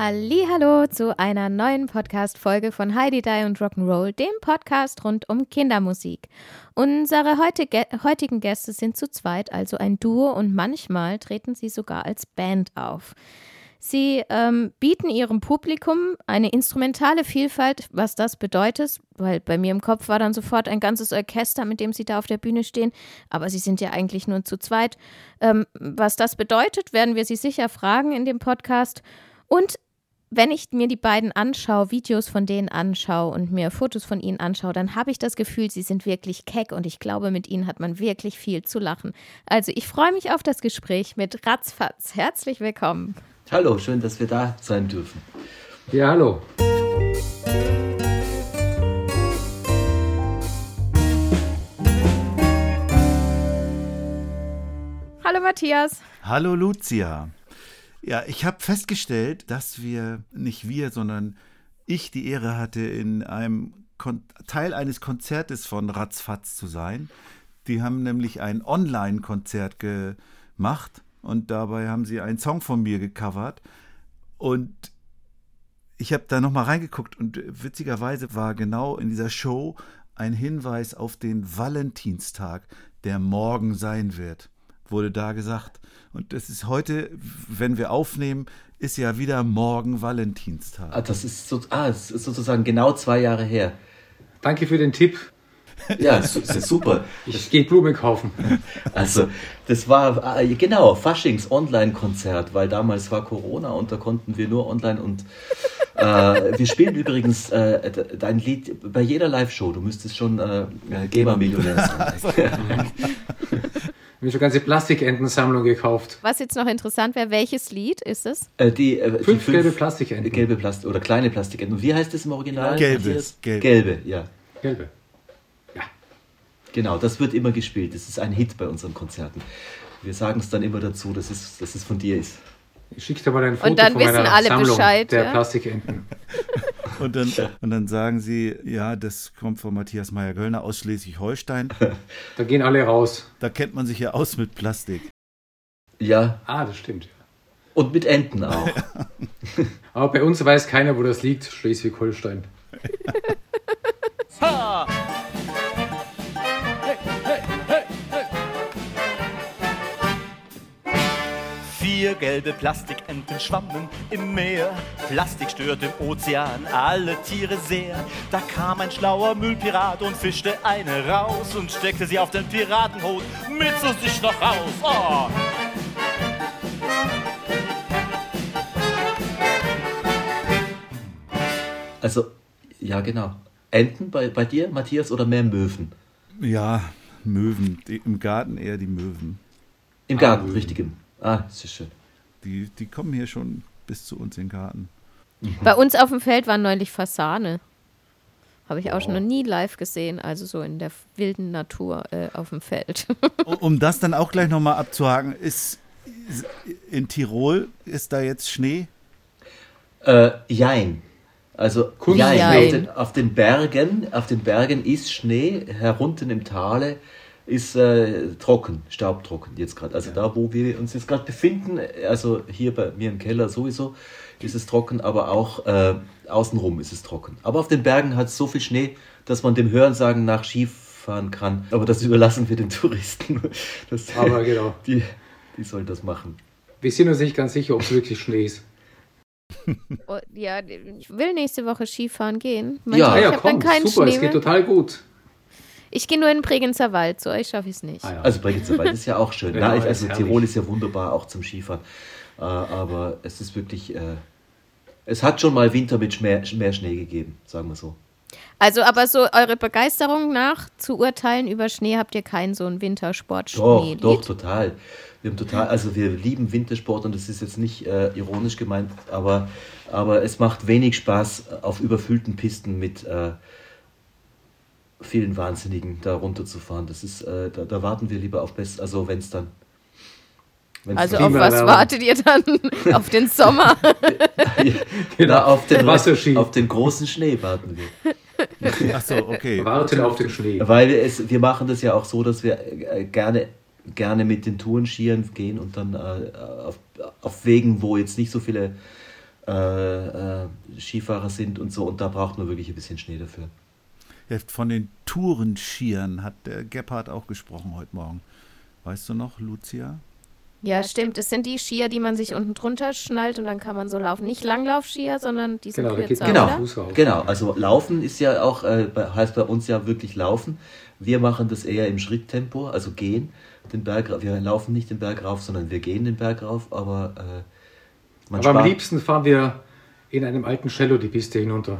Hallo zu einer neuen Podcast-Folge von Heidi Die und Rock'n'Roll, dem Podcast rund um Kindermusik. Unsere heutige, heutigen Gäste sind zu zweit, also ein Duo, und manchmal treten sie sogar als Band auf. Sie ähm, bieten ihrem Publikum eine instrumentale Vielfalt, was das bedeutet, weil bei mir im Kopf war dann sofort ein ganzes Orchester, mit dem sie da auf der Bühne stehen, aber sie sind ja eigentlich nur zu zweit. Ähm, was das bedeutet, werden wir sie sicher fragen in dem Podcast. Und wenn ich mir die beiden anschaue, Videos von denen anschaue und mir Fotos von ihnen anschaue, dann habe ich das Gefühl, sie sind wirklich keck und ich glaube, mit ihnen hat man wirklich viel zu lachen. Also ich freue mich auf das Gespräch mit Ratzfatz. Herzlich willkommen. Hallo, schön, dass wir da sein dürfen. Ja, hallo. Hallo Matthias. Hallo Lucia. Ja, ich habe festgestellt, dass wir, nicht wir, sondern ich die Ehre hatte, in einem Kon Teil eines Konzertes von Ratzfatz zu sein. Die haben nämlich ein Online-Konzert gemacht und dabei haben sie einen Song von mir gecovert. Und ich habe da nochmal reingeguckt und witzigerweise war genau in dieser Show ein Hinweis auf den Valentinstag, der morgen sein wird, wurde da gesagt. Und das ist heute, wenn wir aufnehmen, ist ja wieder morgen Valentinstag. Ah, das ist, so, ah, das ist sozusagen genau zwei Jahre her. Danke für den Tipp. Ja, das ist super. Ich gehe Blumen kaufen. Also, das war, äh, genau, Faschings Online-Konzert, weil damals war Corona und da konnten wir nur online und äh, wir spielen übrigens äh, dein Lied bei jeder Live-Show. Du müsstest schon äh, Geber-Millionär sein. mir schon ganze Plastikentensammlung gekauft. Was jetzt noch interessant wäre, welches Lied ist es? Äh, die, äh, fünf, die fünf gelbe Plastikenten. Gelbe Plastik oder kleine Plastikenten. Und wie heißt das im Original? Gelbe. Gelbe. Gelbe, ja. Gelbe. Ja. Genau, das wird immer gespielt. Das ist ein Hit bei unseren Konzerten. Wir sagen es dann immer dazu, dass es, dass es von dir ist. Ich schicke dir mal ein Foto Und dann von wissen meiner alle Sammlung Bescheid, der ja? Plastikenten. Und dann, und dann sagen sie, ja, das kommt von Matthias Meyer-Göllner aus Schleswig-Holstein. Da gehen alle raus. Da kennt man sich ja aus mit Plastik. Ja, Ah, das stimmt. ja. und mit Enten auch. Aber bei uns weiß keiner, wo das liegt, Schleswig-Holstein. Vier gelbe Plastikenten schwammen im Meer. Plastik stört im Ozean alle Tiere sehr. Da kam ein schlauer Müllpirat und fischte eine raus und steckte sie auf den Piratenhut mit zu sich noch raus. Oh. Also, ja, genau. Enten bei, bei dir, Matthias, oder mehr Möwen? Ja, Möwen. Die, Im Garten eher die Möwen. Im Garten, richtig. Im, ah, ist schön. Die, die kommen hier schon bis zu uns in den Garten. Bei uns auf dem Feld war neulich Fasane. Habe ich auch schon noch nie live gesehen, also so in der wilden Natur äh, auf dem Feld. Um- das dann auch gleich nochmal abzuhaken, ist ist- in Tirol, ist da jetzt Schnee? Äh, jein. Also. Jein. Auf, den, auf den Bergen, auf den Bergen ist Schnee, herunten im Tale ist äh, trocken, staubtrocken jetzt gerade. Also da, wo wir uns jetzt gerade befinden, also hier bei mir im Keller sowieso, ist es trocken, aber auch äh, außenrum ist es trocken. Aber auf den Bergen hat es so viel Schnee, dass man dem Hörensagen nach Skifahren kann. Aber das überlassen wir den Touristen. Das, Aber genau. Die, die sollen das machen. Wir sind uns nicht ganz sicher, ob es wirklich Schnee ist. Oh, ja, ich will nächste Woche Skifahren gehen. Ja. Ah ja, habe komm, super, Schnee es geht total gut. Ich gehe nur in den Bregenzer Wald, zu euch schaffe ich es nicht. Ah, ja. Also Bregenzer Wald ist ja auch schön. Ja, Nein, ist also herrlich. Tirol ist ja wunderbar auch zum Skifahren. Äh, aber es ist wirklich, äh, es hat schon mal Winter mit mehr, mehr Schnee gegeben, sagen wir so. Also, aber so eure Begeisterung nach zu urteilen über Schnee habt ihr keinen so einen Doch, Wintersport-Schnee-Lied? doch, total. Wir haben total, also wir lieben Wintersport und das ist jetzt nicht äh, ironisch gemeint, aber, aber es macht wenig Spaß, auf überfüllten Pisten mit äh, vielen Wahnsinnigen da runterzufahren. Das ist, äh, da, da warten wir lieber auf Best, also wenn es dann. wenn's Also dann- auf was wartet ihr dann? auf den Sommer? Na, auf, den, Wasserski. auf den großen Schnee warten wir. Ach so, okay. Warten auf den Schnee. Weil es, wir machen das ja auch so, dass wir äh, gerne, gerne mit den Tourenskiern gehen und dann äh, auf, auf Wegen, wo jetzt nicht so viele äh, äh, Skifahrer sind und so. Und da braucht man wirklich ein bisschen Schnee dafür. Von den Tourenschieren hat der Gebhardt auch gesprochen heute Morgen. Weißt du noch, Lucia? Ja, stimmt. Es sind die Skier, die man sich unten drunter schnallt und dann kann man so laufen. Nicht Langlaufskier, sondern die sind Genau, da geht kürzer, Genau, oder? Fuß rauf. genau. Also Laufen ist ja auch, äh, heißt bei uns ja wirklich Laufen. Wir machen das eher im Schritttempo, also gehen den Berg rauf. Wir laufen nicht den Berg rauf, sondern wir gehen den Berg rauf, aber äh, man Aber am liebsten fahren wir in einem alten Cello die Piste hinunter.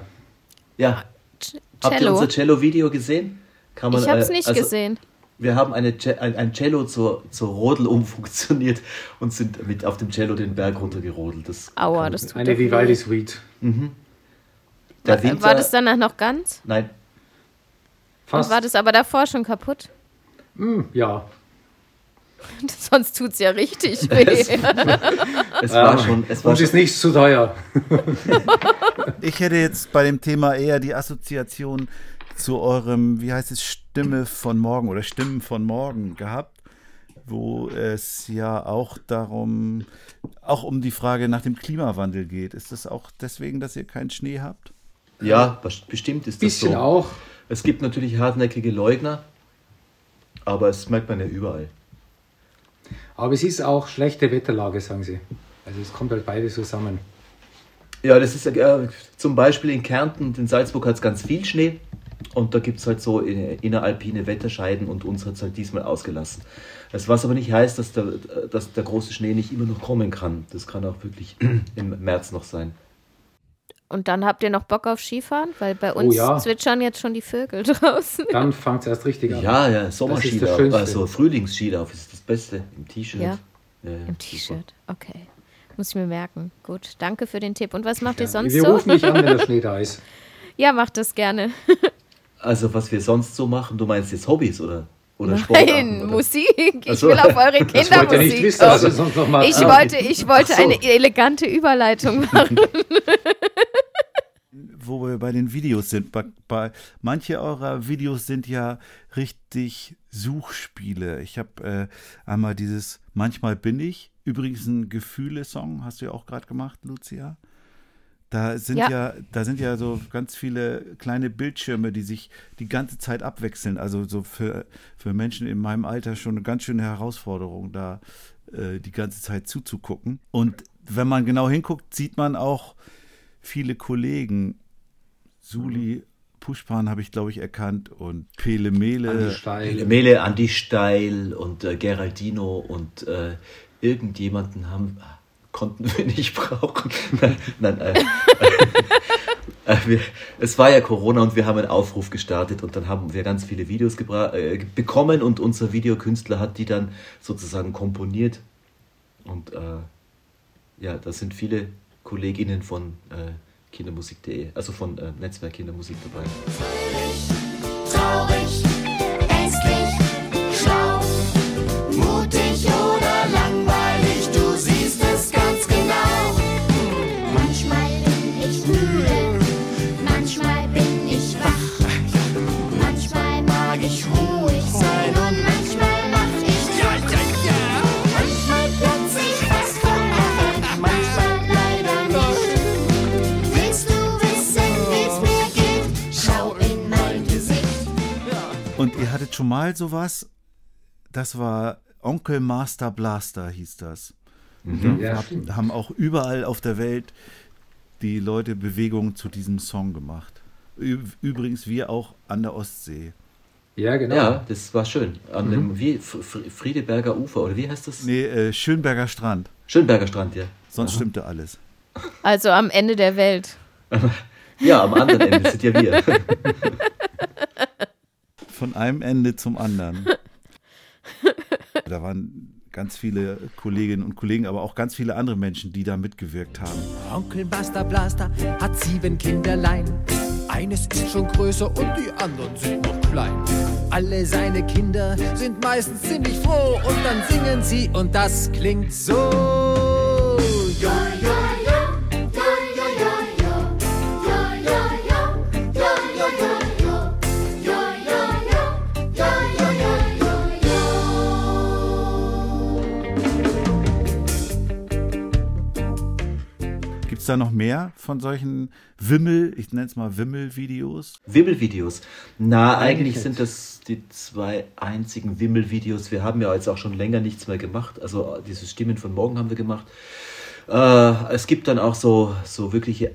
Ja, C- Habt ihr Cello. unser Cello-Video gesehen? Kann Ich habe es äh, nicht also, gesehen. Wir haben eine, ein, Cello zur, zur Rodel umfunktioniert und sind mit auf dem Cello den Berg runtergerodelt. Das Aua, das tut Eine. Vivaldi-Suite. der Winter, War das danach noch ganz? Nein, Und Fast. war das aber davor schon kaputt? Hm, ja. Sonst tut es ja richtig weh. es war schon. Es war Uns ist schon nichts zu teuer. Ich hätte jetzt bei dem Thema eher die Assoziation zu eurem, wie heißt es, Stimme von morgen oder Stimmen von morgen gehabt, wo es ja auch darum, auch um die Frage nach dem Klimawandel geht. Ist das auch deswegen, dass ihr keinen Schnee habt? ja, bes- bestimmt ist das Bisschen so. auch. Es gibt natürlich hartnäckige Leugner, aber es merkt man ja überall. Aber es ist auch schlechte Wetterlage, sagen sie. Also es kommt halt beides zusammen. Ja, das ist äh, zum Beispiel in Kärnten und in Salzburg hat es ganz viel Schnee. Und da gibt es halt so in- inneralpine Wetterscheiden und uns hat es halt diesmal ausgelassen. Das, was aber nicht heißt, dass der, dass der große Schnee nicht immer noch kommen kann. Das kann auch wirklich im März noch sein. Und dann habt ihr noch Bock auf Skifahren? Weil bei uns ja. zwitschern jetzt schon die Vögel draußen. Dann fängt es erst richtig an. Ja, ja, das Sommerskilauf, Schönste. also Frühlingsskilauf ist das Beste. Im T-Shirt. Ja, Ja, ja, Im. T-Shirt. Okay. Muss ich mir merken. Gut, danke für den Tipp. Und was macht ihr sonst Wir so? rufen dich an, wenn der Schnee da ist. Ja, macht das gerne. Also, was wir sonst so machen, du meinst jetzt Hobbys oder, oder Nein? Oder? Musik. Ich so. will auf eure Kindermusik. Ich Ah, wollte, ich wollte so. eine elegante Überleitung machen. Wo wir bei den Videos sind. Bei, bei manche eurer Videos sind ja richtig Suchspiele. Ich habe äh, einmal dieses Manchmal bin ich. Übrigens ein Gefühle-Song, hast du ja auch gerade gemacht, Lucia. Da sind Ja. ja. da sind ja so ganz viele kleine Bildschirme, die sich die ganze Zeit abwechseln. Also so für, für Menschen in meinem Alter schon eine ganz schöne Herausforderung, da äh, die ganze Zeit zuzugucken. Und wenn man genau hinguckt, sieht man auch viele Kollegen. Suli Pushpan habe ich, glaube ich, erkannt und Pele Andi Mele. Steil. Mele, Andi Steil und äh, Geraldino und äh, irgendjemanden haben, konnten wir nicht brauchen. Nein, nein äh, äh, wir, es war ja Corona und wir haben einen Aufruf gestartet und dann haben wir ganz viele Videos äh, bekommen und unser Videokünstler hat die dann sozusagen komponiert. Und äh, ja, da sind viele KollegInnen von äh, Kindermusik.de, also von äh, Netzwerk Kindermusik dabei. Mal sowas, das war Onkel Master Blaster hieß das. Und Ja, hab, haben auch überall auf der Welt die Leute Bewegungen zu diesem Song gemacht. Übrigens wir auch an der Ostsee. Ja, genau. Ja, das war schön. An dem wie, Friedeberger Ufer, oder wie heißt das? Nee, äh, Schönberger Strand. Schönberger Strand, ja. Sonst stimmte alles. Also am Ende der Welt. Ja, am anderen Ende sind ja wir. Von einem Ende zum anderen. Da waren ganz viele Kolleginnen und Kollegen, aber auch ganz viele andere Menschen, die da mitgewirkt haben. Onkel Buster Blaster hat sieben Kinderlein. Eines ist schon größer und die anderen sind noch klein. Alle seine Kinder sind meistens ziemlich froh und dann singen sie und das klingt so. Da noch mehr von solchen Wimmel, ich nenne es mal Wimmel-Videos? Wimmelvideos. Na, eigentlich sind das die zwei einzigen Wimmelvideos. Wir haben ja jetzt auch schon länger nichts mehr gemacht. Also diese Stimmen von morgen haben wir gemacht. Äh, es gibt dann auch so, so wirkliche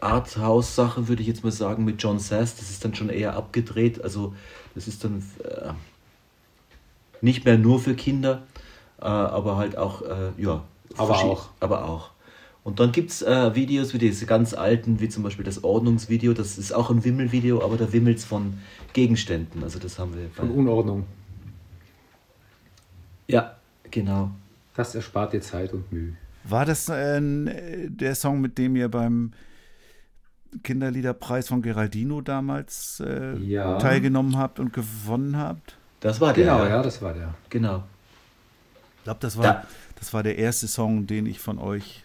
Arthouse-Sachen, würde ich jetzt mal sagen, mit John Sass. Das ist dann schon eher abgedreht. Also das ist dann äh, nicht mehr nur für Kinder, äh, aber halt auch, äh, ja. Aber auch. Aber auch. Und dann gibt es äh, Videos wie diese ganz alten, wie zum Beispiel das Ordnungsvideo. Das ist auch ein Wimmelvideo, aber da wimmelt es von Gegenständen. Also das haben wir. Von Unordnung. ja, genau. Das erspart dir Zeit und Mühe. War das äh, der Song, mit dem ihr beim Kinderliederpreis von Geraldino damals äh, Ja. teilgenommen habt und gewonnen habt? Das war der. Genau, ja, das war der. Genau. Ich glaube, das war, Ja. das war der erste Song, den ich von euch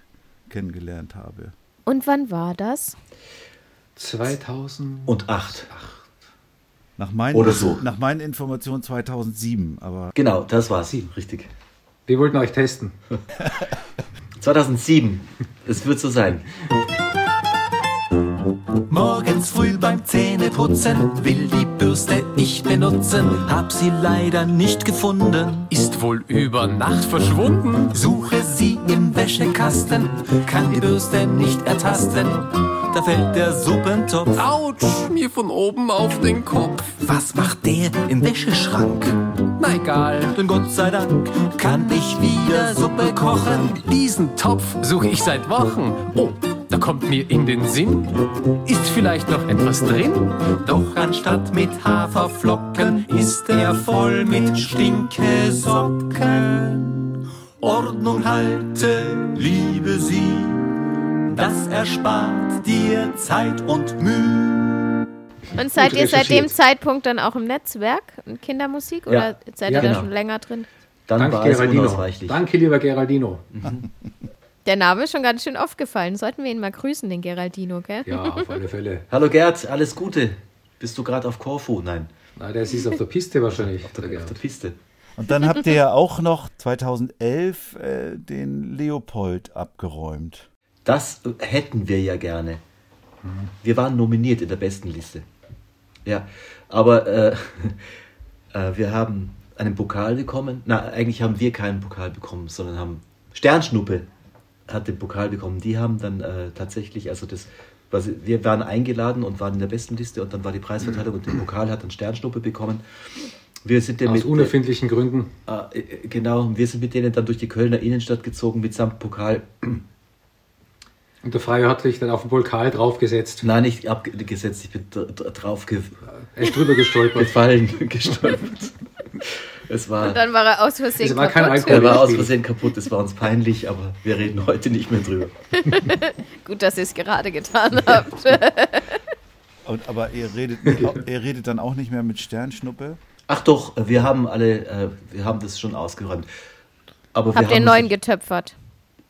kennengelernt habe. Und wann war das? 2000. Und acht. Nach meinen, Oder so. nach meinen Informationen 2007, aber Genau, das war's. Sieben. Richtig. Wir wollten euch testen. 2007. Es wird so sein. Morgens früh beim Zähneputzen will die Bürste ich benutzen, hab sie leider nicht gefunden. Ist wohl über Nacht verschwunden. Suche sie im Wäschekasten, kann die Bürste nicht ertasten. Da fällt der Suppentopf. Autsch, mir von oben auf den Kopf. Was macht der im Wäscheschrank? Na egal, Denn Gott sei Dank kann ich wieder Suppe kochen. diesen Topf suche ich seit Wochen. Oh, da kommt mir in den Sinn. Ist vielleicht noch etwas drin? Doch anstatt mit Haferflocken ist er voll mit Stinkesocken. Ordnung halte, liebe sie, das erspart dir Zeit und Mühe. Und seid Gut ihr seit dem. Zeitpunkt dann auch im Netzwerk in Kindermusik oder Ja. seid Ja, ihr da genau. schon länger drin? Dann Danke, war es Geraldino. Danke, lieber Geraldino. Der Name ist schon ganz schön aufgefallen. Sollten wir ihn mal grüßen, den Geraldino, gell? Ja, auf alle Fälle. Hallo Gerd, alles Gute. Bist du gerade auf Korfu? Nein, Na, der ist auf der Piste wahrscheinlich. auf der, auf der Piste. Und dann habt ihr ja auch noch 2011 äh, den Leopold abgeräumt. Das hätten wir ja gerne. Wir waren nominiert in der besten Liste. Ja, aber äh, äh, wir haben einen Pokal bekommen. Na, eigentlich haben wir keinen Pokal bekommen, sondern haben Sternschnuppe hat den Pokal bekommen. Die haben dann äh, tatsächlich, also das, was, wir waren eingeladen und waren in der besten Liste und dann war die Preisverteilung und den Pokal hat dann Sternschnuppe bekommen. Wir sind ja Aus mit, unerfindlichen Gründen. Ah, äh, genau, wir sind mit denen dann durch die Kölner Innenstadt gezogen mitsamt Pokal. Und der Freier hat sich dann auf den Pokal draufgesetzt. Nein, nicht abgesetzt, ich bin dr- dr- drauf ge Er ist drüber gestolpert. gefallen, gestolpert. Es war, Und dann war er aus Versehen Es war kein kaputt. Alkohol. er war aus. Versehen kaputt, es war uns peinlich, aber wir reden heute nicht mehr drüber. Gut, dass ihr es gerade getan habt. Und, aber ihr redet, ihr redet dann auch nicht mehr mit Sternschnuppe? Ach doch, wir haben alle, äh, wir haben das schon ausgeräumt. Aber wir habt ihr haben neuen getöpfert?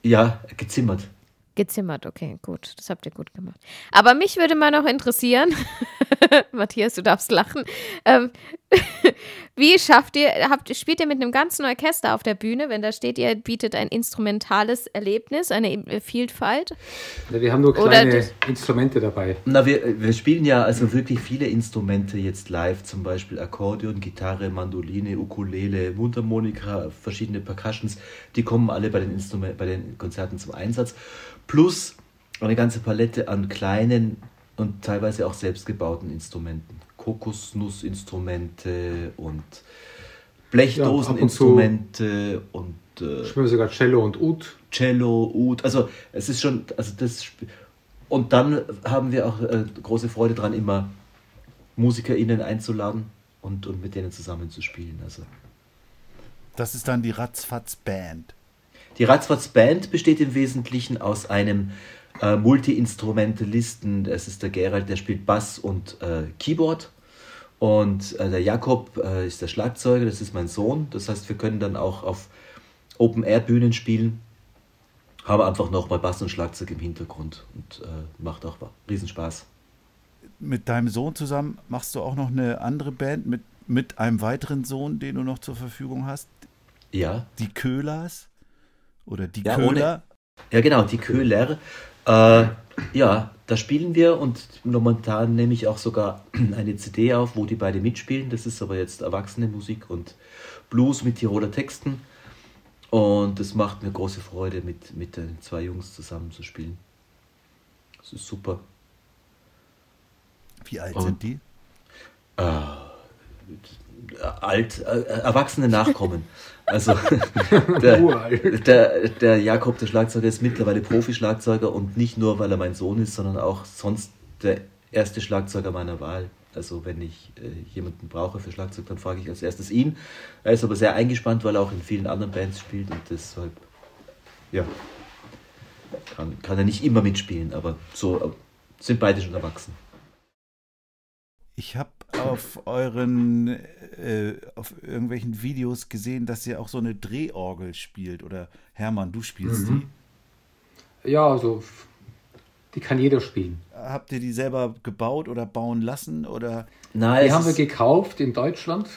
Ja, gezimmert. Gezimmert, okay, gut. Das habt ihr gut gemacht. Aber mich würde mal noch interessieren, Matthias, du darfst lachen. Ähm, wie schafft ihr, habt, spielt ihr mit einem ganzen Orchester auf der Bühne, wenn da steht, ihr bietet ein instrumentales Erlebnis, eine äh, Vielfalt? Ja, wir haben nur kleine Instrumente dabei. Na, wir, wir spielen ja also wirklich viele Instrumente jetzt live, zum Beispiel Akkordeon, Gitarre, Mandoline, Ukulele, Mundharmonika, verschiedene Percussions, die kommen alle bei den, Instrument, bei den Konzerten zum Einsatz. Plus eine ganze Palette an kleinen und teilweise auch selbstgebauten Instrumenten. Kokosnussinstrumente und Blechdoseninstrumente und äh, Spielen wir sogar Cello und Ud. Cello, Ud, also es ist schon, also das, Und dann haben wir auch äh, große Freude daran, immer MusikerInnen einzuladen und, und mit denen zusammen zu spielen. Also Das ist dann die Ratzfatz Band. Die Ratzfatz Band besteht im Wesentlichen aus einem äh, Multi-Instrumentalisten. Es ist der Gerald, der spielt Bass und äh, Keyboard. Und äh, der Jakob äh, ist der Schlagzeuger, das ist mein Sohn. Das heißt, wir können dann auch auf Open-Air-Bühnen spielen. Haben einfach nochmal Bass und Schlagzeug im Hintergrund und äh, macht auch Riesenspaß. Mit deinem Sohn zusammen machst du auch noch eine andere Band mit, mit einem weiteren Sohn, den du noch zur Verfügung hast. Ja, Die Köhlers oder die Ja, Köhler. Ja, genau, die Köhler. Äh, ja, da spielen wir und momentan nehme ich auch sogar eine CD auf, wo die beide mitspielen. Das ist aber jetzt erwachsene Musik und Blues mit Tiroler Texten. Und es macht mir große Freude, mit, mit den zwei Jungs zusammen zu spielen. Das ist super. Wie alt Und- sind die? Alt, äh, erwachsene Nachkommen. Also der, der, der Jakob, der Schlagzeuger, ist mittlerweile Profi-Schlagzeuger und nicht nur, weil er mein Sohn ist, sondern auch sonst der erste Schlagzeuger meiner Wahl. Also wenn ich äh, jemanden brauche für Schlagzeug, dann frage ich als erstes ihn. Er ist aber sehr eingespannt, weil er auch in vielen anderen Bands spielt und deshalb, ja, kann, kann er nicht immer mitspielen, aber so äh, sind beide schon erwachsen. Ich habe auf euren, äh, auf irgendwelchen Videos gesehen, dass ihr auch so eine Drehorgel spielt. Oder Hermann, du spielst Mhm. Ja, also die kann jeder spielen. die. Habt ihr die selber gebaut oder bauen lassen? Oder Nein, Die haben wir gekauft in Deutschland.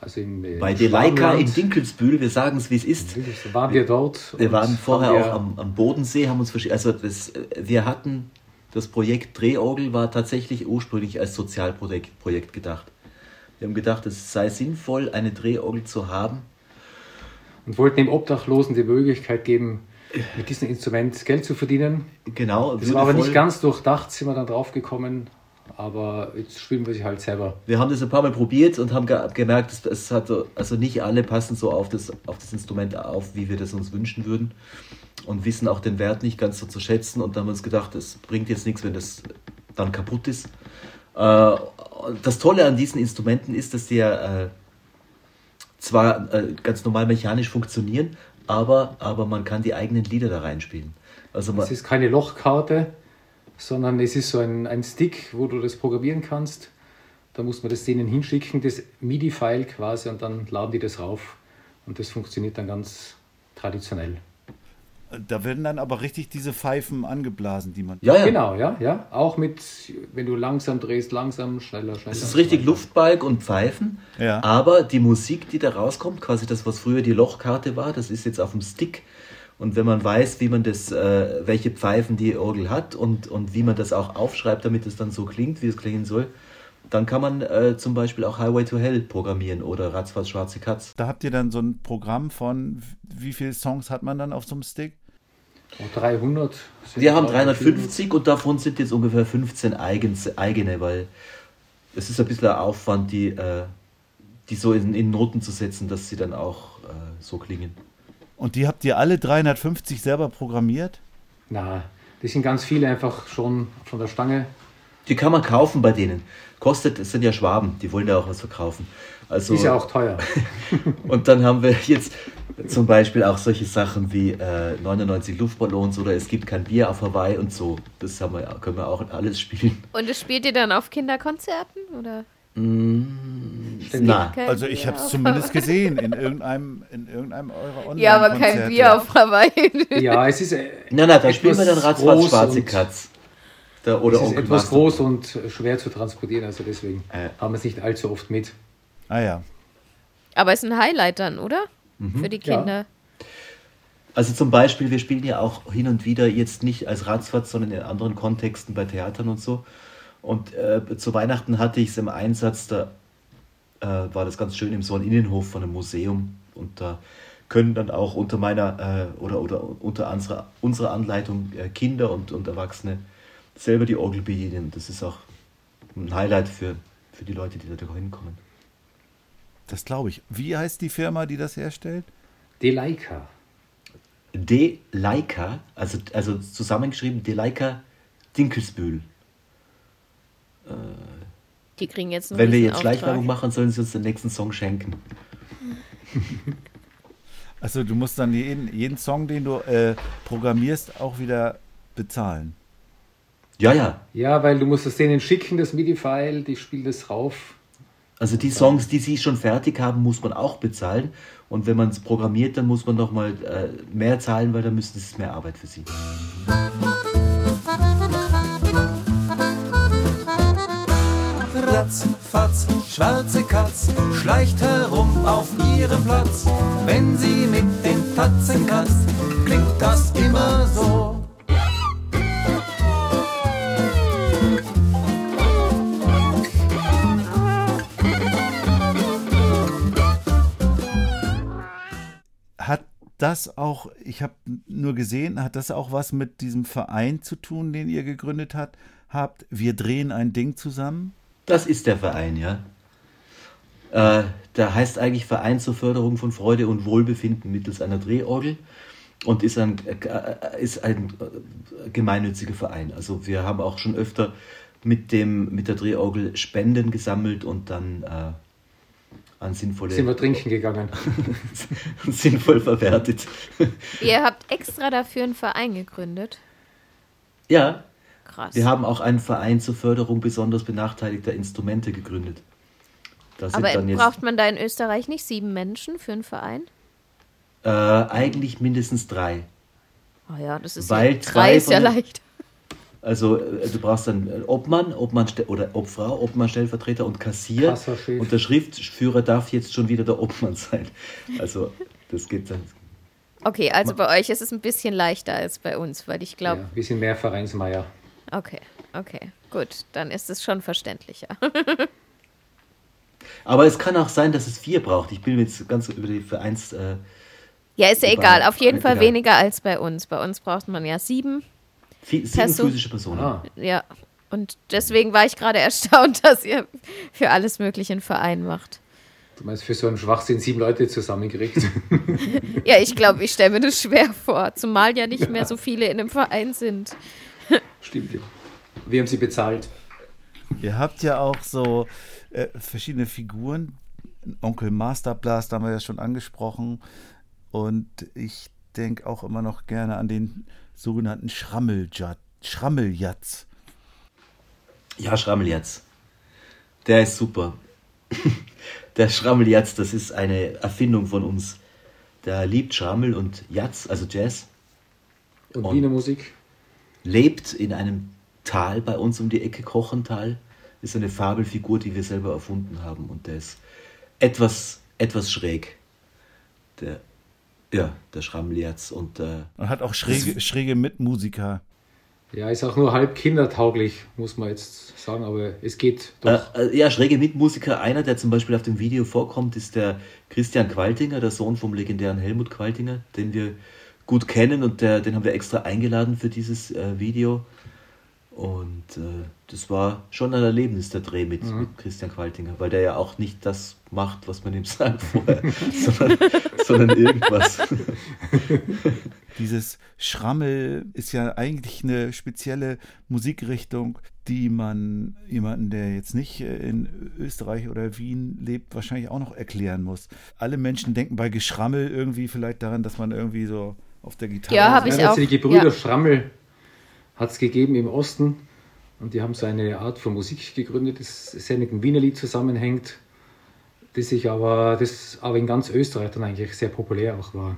Also in, äh, bei in Deleika in. Dinkelsbühl, wir sagen es wie es ist. Waren wir dort. Wir waren vorher auch am, am Bodensee, haben uns verschieden. Also das, äh, wir hatten das Projekt Drehorgel war tatsächlich ursprünglich als Sozialprojekt Projekt gedacht. Wir haben gedacht, es sei sinnvoll, eine Drehorgel zu haben. und wollten dem Obdachlosen die Möglichkeit geben, mit diesem Instrument Geld zu verdienen. Genau, Das war aber nicht ganz durchdacht, sind wir dann drauf gekommen. Aber jetzt spielen wir sie halt selber. Wir haben das ein paar Mal probiert und haben ge gemerkt, es, es hat so- also nicht alle passen so auf das, auf das Instrument auf, wie wir das uns wünschen würden und wissen auch den Wert nicht ganz so zu schätzen und dann haben wir uns gedacht, es bringt jetzt nichts, wenn das dann kaputt ist. Äh, das Tolle an diesen Instrumenten ist, dass die ja äh, zwar äh, ganz normal mechanisch funktionieren, aber, aber man kann die eigenen Lieder da reinspielen. Also Es ist keine Lochkarte, sondern es ist so ein, ein Stick, wo du das programmieren kannst. Da muss man das denen hinschicken, das MIDI-File quasi, und dann laden die das rauf. Und das funktioniert dann ganz traditionell. Da werden dann aber richtig diese Pfeifen angeblasen, die man. ja, ja. Genau, ja, ja. Auch mit, wenn du langsam drehst, langsam, schneller, schneller. Es ist richtig Luftbalg und Pfeifen, Ja. aber die Musik, die da rauskommt, quasi das, was früher die Lochkarte war, das ist jetzt auf dem Stick. Und wenn man weiß, wie man das, äh, welche Pfeifen die Orgel hat und, und wie man das auch aufschreibt, damit es dann so klingt, wie es klingen soll, dann kann man äh, zum Beispiel auch Highway to Hell programmieren oder Ratzfatz Schwarze Katz. Da habt ihr dann so ein Programm von, wie viele Songs hat man dann auf so einem Stick? Und 300. sind Wir haben auch 350 und davon sind jetzt ungefähr 15 eigens, eigene, weil es ist ein bisschen ein Aufwand, die, äh, die so in, in Noten zu setzen, dass sie dann auch äh, so klingen. Und die habt ihr alle 350 selber programmiert? Na, die sind ganz viele einfach schon von der Stange. Die kann man kaufen bei denen. Kostet, es sind ja Schwaben, die wollen ja auch was verkaufen. Also, Ist ja auch teuer. Und dann haben wir jetzt zum Beispiel auch solche Sachen wie äh, 99 Luftballons oder es gibt kein Bier auf Hawaii und so. Das haben wir, können wir auch alles spielen. Und das spielt ihr dann auf Kinderkonzerten? Oder? Na, Kein Also ich habe es zumindest Hawaii. gesehen in irgendeinem, in irgendeinem eurer online Ja, aber kein Bier auf Hawaii. Ja, es ist, äh, na, na, da spielen wir dann Ratzfatz Schwarze und- Katz. Da, oder es ist Onkel etwas Master. groß und schwer zu transportieren, also deswegen Äh. haben wir es nicht allzu oft mit. Ah ja. Aber ist ein Highlight dann, oder? Mhm. Für die Ja. Kinder. Also zum Beispiel, wir spielen ja auch hin und wieder jetzt nicht als Ratzfatz, sondern in anderen Kontexten bei Theatern und so. Und äh, zu Weihnachten hatte ich es im Einsatz, da äh, war das ganz schön im so einem Innenhof von einem Museum. Und da können dann auch unter meiner äh, oder, oder unter unserer, unserer Anleitung äh, Kinder und, und Erwachsene selber die Orgel bedienen. Das ist auch ein Highlight für, für die Leute, die da hinkommen. Das glaube ich. Wie heißt die Firma, die das herstellt? Deleika. De Leica, also, also zusammengeschrieben De Leica Dinkelsbühl. Die kriegen jetzt einen Wenn wir jetzt. Schleichwerbung machen, sollen sie uns den nächsten Song schenken. Also du musst dann jeden, jeden Song, den du äh, programmierst, auch wieder bezahlen. Ja, ja. Ja, weil du musst es denen schicken, das MIDI-File, die spielen das rauf. Also die Songs, die sie schon fertig haben, muss man auch bezahlen. Und wenn man es programmiert, dann muss man nochmal äh, mehr zahlen, weil dann müssen es mehr Arbeit für sie. Ratz, fatz, schwarze Katz schleicht herum auf ihrem Platz. Wenn sie mit den Tatzen kratzt, klingt das immer so. Das auch, ich habe nur gesehen, hat das auch was mit diesem Verein zu tun, den ihr gegründet hat, habt? Wir drehen ein Ding zusammen? Das ist der Verein, ja. Äh, der heißt eigentlich Verein zur Förderung von Freude und Wohlbefinden mittels einer Drehorgel und ist ein, äh, ist ein äh, gemeinnütziger Verein. Also wir haben auch schon öfter mit, dem, mit der Drehorgel Spenden gesammelt und dann äh, an sinnvolle Sind wir trinken gegangen. sinnvoll verwertet. Ihr habt extra dafür einen Verein gegründet. ja, Krass. wir haben auch einen Verein zur Förderung besonders benachteiligter Instrumente gegründet. Da sind Aber dann jetzt braucht man da in Österreich nicht sieben Menschen für einen Verein? äh, eigentlich mindestens drei. Oh ja, das ist Weil ja, zwei drei ist ja leicht. Also äh, du brauchst dann äh, Obmann, Obmann oder Obfrau, Obmann Stellvertreter und Kassier. Und der Schriftführer darf jetzt schon wieder der Obmann sein. Also das geht dann. Okay, also bei euch ist es ein bisschen leichter als bei uns, weil ich glaube, Ja, wir sind mehr Vereinsmeier. okay, okay, gut, dann ist es schon verständlicher. Aber es kann auch sein, dass es vier braucht. Ich bin mir jetzt ganz über die Vereins. Äh, Ja, ist ja egal, auf jeden Fall egal. weniger als bei uns. Bei uns braucht man ja sieben. Sieben Perso- physische Personen. Ah, Ja, und deswegen war ich gerade erstaunt, dass ihr für alles Mögliche einen Verein macht. du meinst, für so einen Schwachsinn sieben Leute zusammengekriegt. Ja, ich glaube, ich stelle mir das schwer vor, zumal ja nicht mehr so viele in einem Verein sind. Stimmt, ja. Wir haben sie bezahlt. Ihr habt ja auch so äh, verschiedene Figuren. Onkel Master Blast haben wir ja schon angesprochen. Und ich denke auch immer noch gerne an den sogenannten Schrammeljat Schrammeljatz. Ja, Schrammeljatz. Der ist super. Der Schrammeljatz, das ist eine Erfindung von uns. Der liebt Schrammel und Jatz, also Jazz. Und, Und- Wiener Musik. lebt in einem Tal bei uns um die Ecke, Kochental. Ist eine Fabelfigur, die wir selber erfunden haben. Und der ist etwas, etwas schräg. Der, ja, der Schrammeljatz. Und äh, Und hat auch schräge, schräge Mitmusiker. Ja, ist auch nur halb kindertauglich, muss man jetzt sagen, aber es geht doch. Äh, äh, ja, schräge Mitmusiker. Einer, der zum Beispiel auf dem Video vorkommt, ist der Christian Qualtinger, der Sohn vom legendären Helmut Qualtinger, den wir gut kennen und der, den haben wir extra eingeladen für dieses äh, Video. Und äh, das war schon ein Erlebnis, der Dreh mit, mit Christian Qualtinger, weil der ja auch nicht das macht, was man ihm sagt vorher, sondern, sondern irgendwas. Dieses Schrammel ist ja eigentlich eine spezielle Musikrichtung, die man jemanden, der jetzt nicht äh, in Österreich oder Wien lebt, wahrscheinlich auch noch erklären muss. Alle Menschen denken bei Geschrammel irgendwie vielleicht daran, dass man irgendwie so auf der Gitarre. Ja, hab ich also auch, Die Gebrüder ja. Schrammel hat es gegeben im Osten und die haben so eine Art von Musik gegründet, das sehr mit dem Wienerlied zusammenhängt, das sich aber, das aber in ganz Österreich dann eigentlich sehr populär auch war.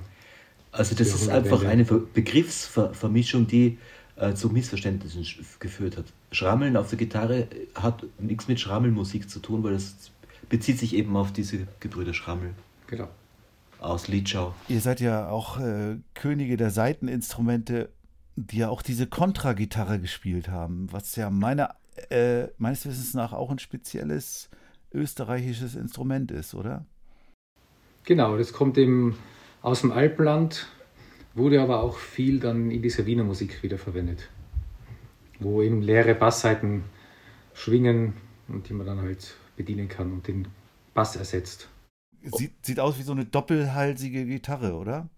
Also das ist einfach eine Ver- Begriffsvermischung, die äh, zu Missverständnissen geführt hat. Schrammeln auf der Gitarre hat nichts mit Schrammelmusik zu tun, weil das bezieht sich eben auf diese Gebrüder Schrammel Genau. aus Lietschau. Ihr seid ja auch äh, Könige der Saiteninstrumente, die ja auch diese Kontragitarre gespielt haben, was ja meiner, äh, meines Wissens nach auch ein spezielles österreichisches Instrument ist, oder? Genau, das kommt eben aus dem Alpenland, wurde aber auch viel dann in dieser Wiener Musik wieder verwendet, wo eben leere Bassseiten schwingen und die man dann halt bedienen kann und den Bass ersetzt. Sieht, sieht aus wie so eine doppelhalsige Gitarre, oder?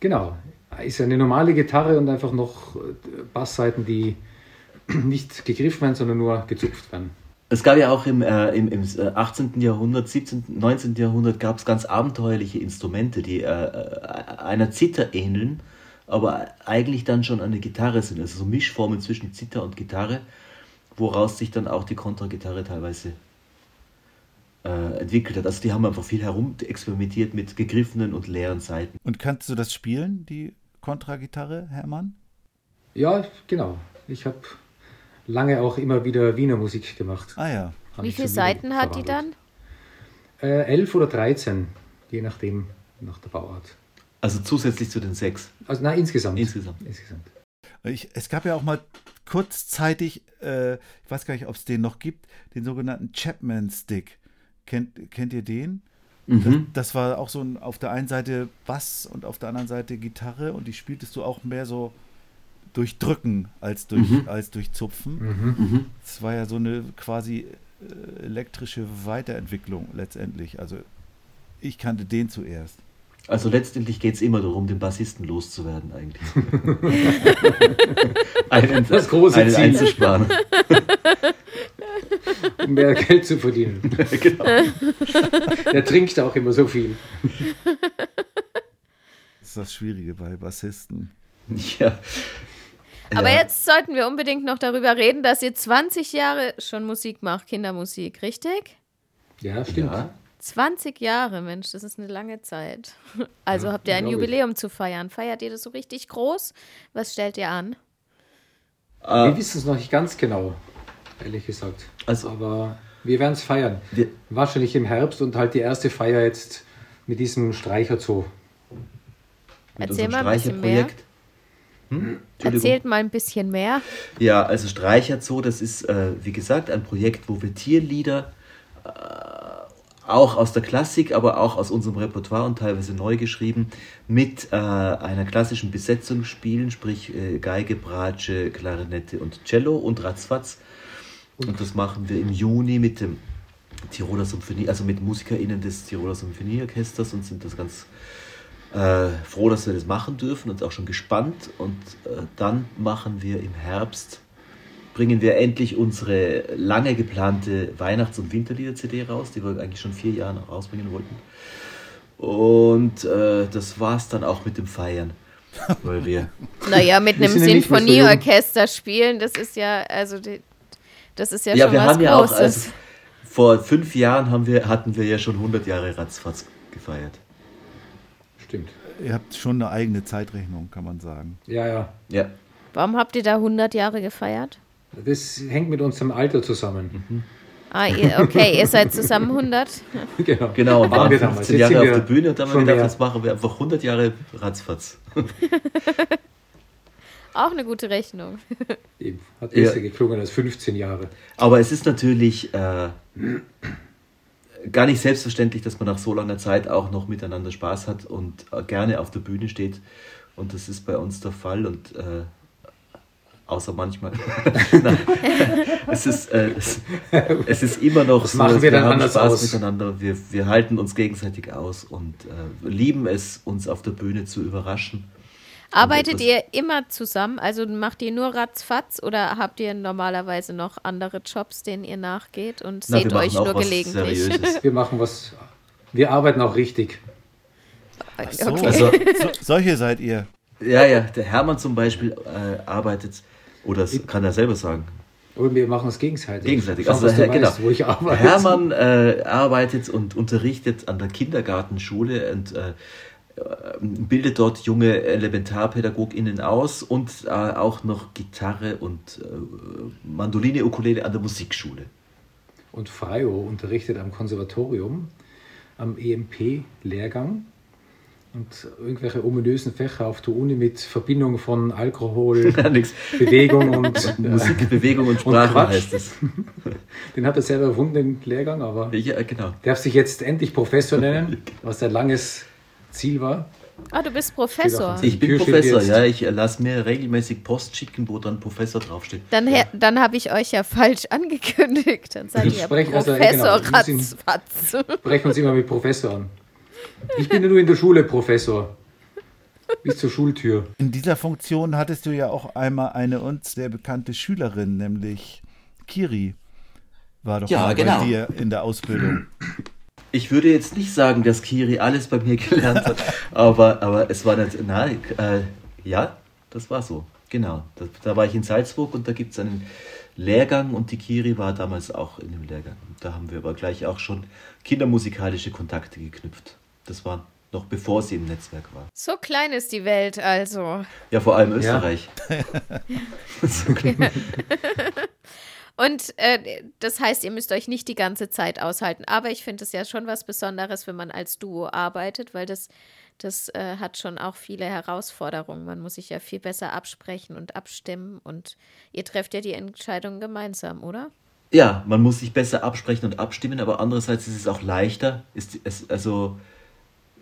Genau, ist eine normale Gitarre und einfach noch äh, Bassseiten, die nicht gegriffen werden, sondern nur gezupft werden. Es gab ja auch im, äh, im, im äh, 18. Jahrhundert, 17., 19. Jahrhundert gab es ganz abenteuerliche Instrumente, die äh, äh, einer Zither ähneln, aber eigentlich dann schon eine Gitarre sind. Also so Mischformen zwischen Zither und Gitarre, woraus sich dann auch die Kontragitarre teilweise äh, entwickelt hat. Also die haben einfach viel herum experimentiert mit gegriffenen und leeren Saiten. Und kannst du das spielen, die Kontragitarre, Hermann? Ja, genau. Ich habe lange auch immer wieder Wiener Musik gemacht. Ah ja. Hab Wie viele Seiten hat die dann? Äh, elf oder 13, je nachdem, nach der Bauart. Also zusätzlich zu den sechs. Also nein, insgesamt. Insgesamt. insgesamt. Ich, es gab ja auch mal kurzzeitig, äh, ich weiß gar nicht, ob es den noch gibt, den sogenannten Chapman Stick. Kennt, kennt ihr den? Das, Mhm. das war auch so ein, auf der einen Seite Bass und auf der anderen Seite Gitarre und die spieltest du auch mehr so durch Drücken als durch, Mhm. als durch Zupfen. Mhm. Das war ja so eine quasi äh, elektrische Weiterentwicklung letztendlich. Also ich kannte den zuerst. Also letztendlich geht es immer darum, den Bassisten loszuwerden eigentlich. einen, Das große einen Ziel. einzusparen. Um mehr Geld zu verdienen. genau. Der trinkt auch immer so viel. Das ist das Schwierige bei Bassisten. Ja. Aber ja. jetzt sollten wir unbedingt noch darüber reden, dass ihr 20 Jahre schon Musik macht, Kindermusik, richtig? Ja, stimmt. Ja. 20 Jahre, Mensch, das ist eine lange Zeit. Also habt ihr ein glaub ich. Jubiläum zu feiern. Feiert ihr das so richtig groß? Was stellt ihr an? Wir wissen es noch nicht ganz genau, ehrlich gesagt. Also- Aber wir werden es feiern. Wir- Wahrscheinlich im Herbst und halt die erste Feier jetzt mit diesem Streicherzoo. Mit Erzähl unserem mal ein bisschen mehr. Hm? Erzählt mal ein bisschen mehr. Ja, also Streicherzoo, das ist, äh, wie gesagt, ein Projekt, wo wir Tierlieder äh, auch aus der Klassik, aber auch aus unserem Repertoire und teilweise neu geschrieben, mit äh, einer klassischen Besetzung spielen, sprich äh, Geige, Bratsche, Klarinette und Cello und Ratzfatz. Und das machen wir im Juni mit dem Tiroler Symphonie, also mit MusikerInnen des Tiroler Symphonieorchesters und sind das ganz äh, froh, dass wir das machen dürfen und auch schon gespannt. Und äh, dann machen wir im Herbst, bringen wir endlich unsere lange geplante Weihnachts- und Winterlieder-CD raus, die wir eigentlich schon vier Jahre rausbringen wollten. Und äh, das war's dann auch mit dem Feiern. Weil wir. Naja, mit einem. Sinfonieorchester spielen, das ist ja, also die, das ist ja, Ja, schon wir was haben ja auch, Großes. also, vor fünf Jahren haben wir, hatten wir ja schon 100 Jahre Ratzfatz gefeiert. Stimmt. Ihr habt schon eine eigene Zeitrechnung, kann man sagen. Ja, ja. Ja. Warum habt ihr da 100 Jahre gefeiert? Das hängt mit unserem Alter zusammen. Ah, ihr, okay, ihr seid zusammen 100. genau. Genau, Waren waren wir 15 damals. Jetzt Jahre sind auf der Bühne und dann haben wir gedacht, jetzt machen wir einfach 100 Jahre Ratzfatz. Auch eine gute Rechnung. Eben. Hat Ja. besser geklungen als 15 Jahre. Aber es ist natürlich äh, gar nicht selbstverständlich, dass man nach so langer Zeit auch noch miteinander Spaß hat und äh, gerne auf der Bühne steht. Und das ist bei uns der Fall. Und äh, außer manchmal. Nein. es, ist, äh, es, es ist immer noch so, machen wir dann haben Spaß aus. miteinander. Wir, wir halten uns gegenseitig aus und äh, lieben es, uns auf der Bühne zu überraschen. Arbeitet ihr immer zusammen? Also macht ihr nur ratzfatz oder habt ihr normalerweise noch andere Jobs, denen ihr nachgeht und Na, seht euch nur gelegentlich? Seriöses. Wir machen was. Wir arbeiten auch richtig. So, Okay. Also, so, solche seid ihr. Ja, ja, der Hermann zum Beispiel äh, arbeitet, oder das kann er selber sagen, Und wir machen es gegenseitig. gegenseitig. Schau, Also, was Herr, genau. weißt, wo ich arbeite. Hermann äh, arbeitet und unterrichtet an der Kindergartenschule und äh, bildet dort junge ElementarpädagogInnen aus und äh, auch noch Gitarre und äh, Mandoline, Ukulele an der Musikschule. Und Freio unterrichtet am Konservatorium, am EMP-Lehrgang. Und irgendwelche ominösen Fächer auf der Uni mit Verbindung von Alkohol. Bewegung und Musik, Bewegung und Sprache Quatsch. heißt es. Den hat er selber erfunden, den Lehrgang, aber Ja, genau. darf sich jetzt endlich Professor nennen, was ein langes Ziel war. Ah, du bist Professor. Ich bin Professor, ja. Ich lasse mir regelmäßig Post schicken, wo dann Professor draufsteht. Dann, her- dann habe ich euch ja falsch angekündigt. Dann seid Ich ihr ja spreche- also, Professor genau, ihn- Ratzfatz. Sprechen uns immer mit Professor an. Ich bin ja nur in der Schule Professor. Bis zur Schultür. In dieser Funktion hattest du ja auch einmal eine uns sehr bekannte Schülerin, nämlich Kiri. War doch Ja, mal genau. bei dir in der Ausbildung. Ich würde jetzt nicht sagen, dass Kiri alles bei mir gelernt hat, aber, aber es war nicht, nein, äh, ja, das war so, genau. Da, da war ich in Salzburg und da gibt es einen Lehrgang und die Kiri war damals auch in dem Lehrgang. Da haben wir aber gleich auch schon kindermusikalische Kontakte geknüpft. Das war noch bevor sie im Netzwerk war. So klein ist die Welt also. Ja, vor allem Österreich. Und äh, das heißt, ihr müsst euch nicht die ganze Zeit aushalten. Aber ich finde es ja schon was Besonderes, wenn man als Duo arbeitet, weil das, das äh, hat schon auch viele Herausforderungen. Man muss sich ja viel besser absprechen und abstimmen. Und ihr trefft ja die Entscheidungen gemeinsam, oder? Ja, man muss sich besser absprechen und abstimmen, aber andererseits ist es auch leichter, ist es also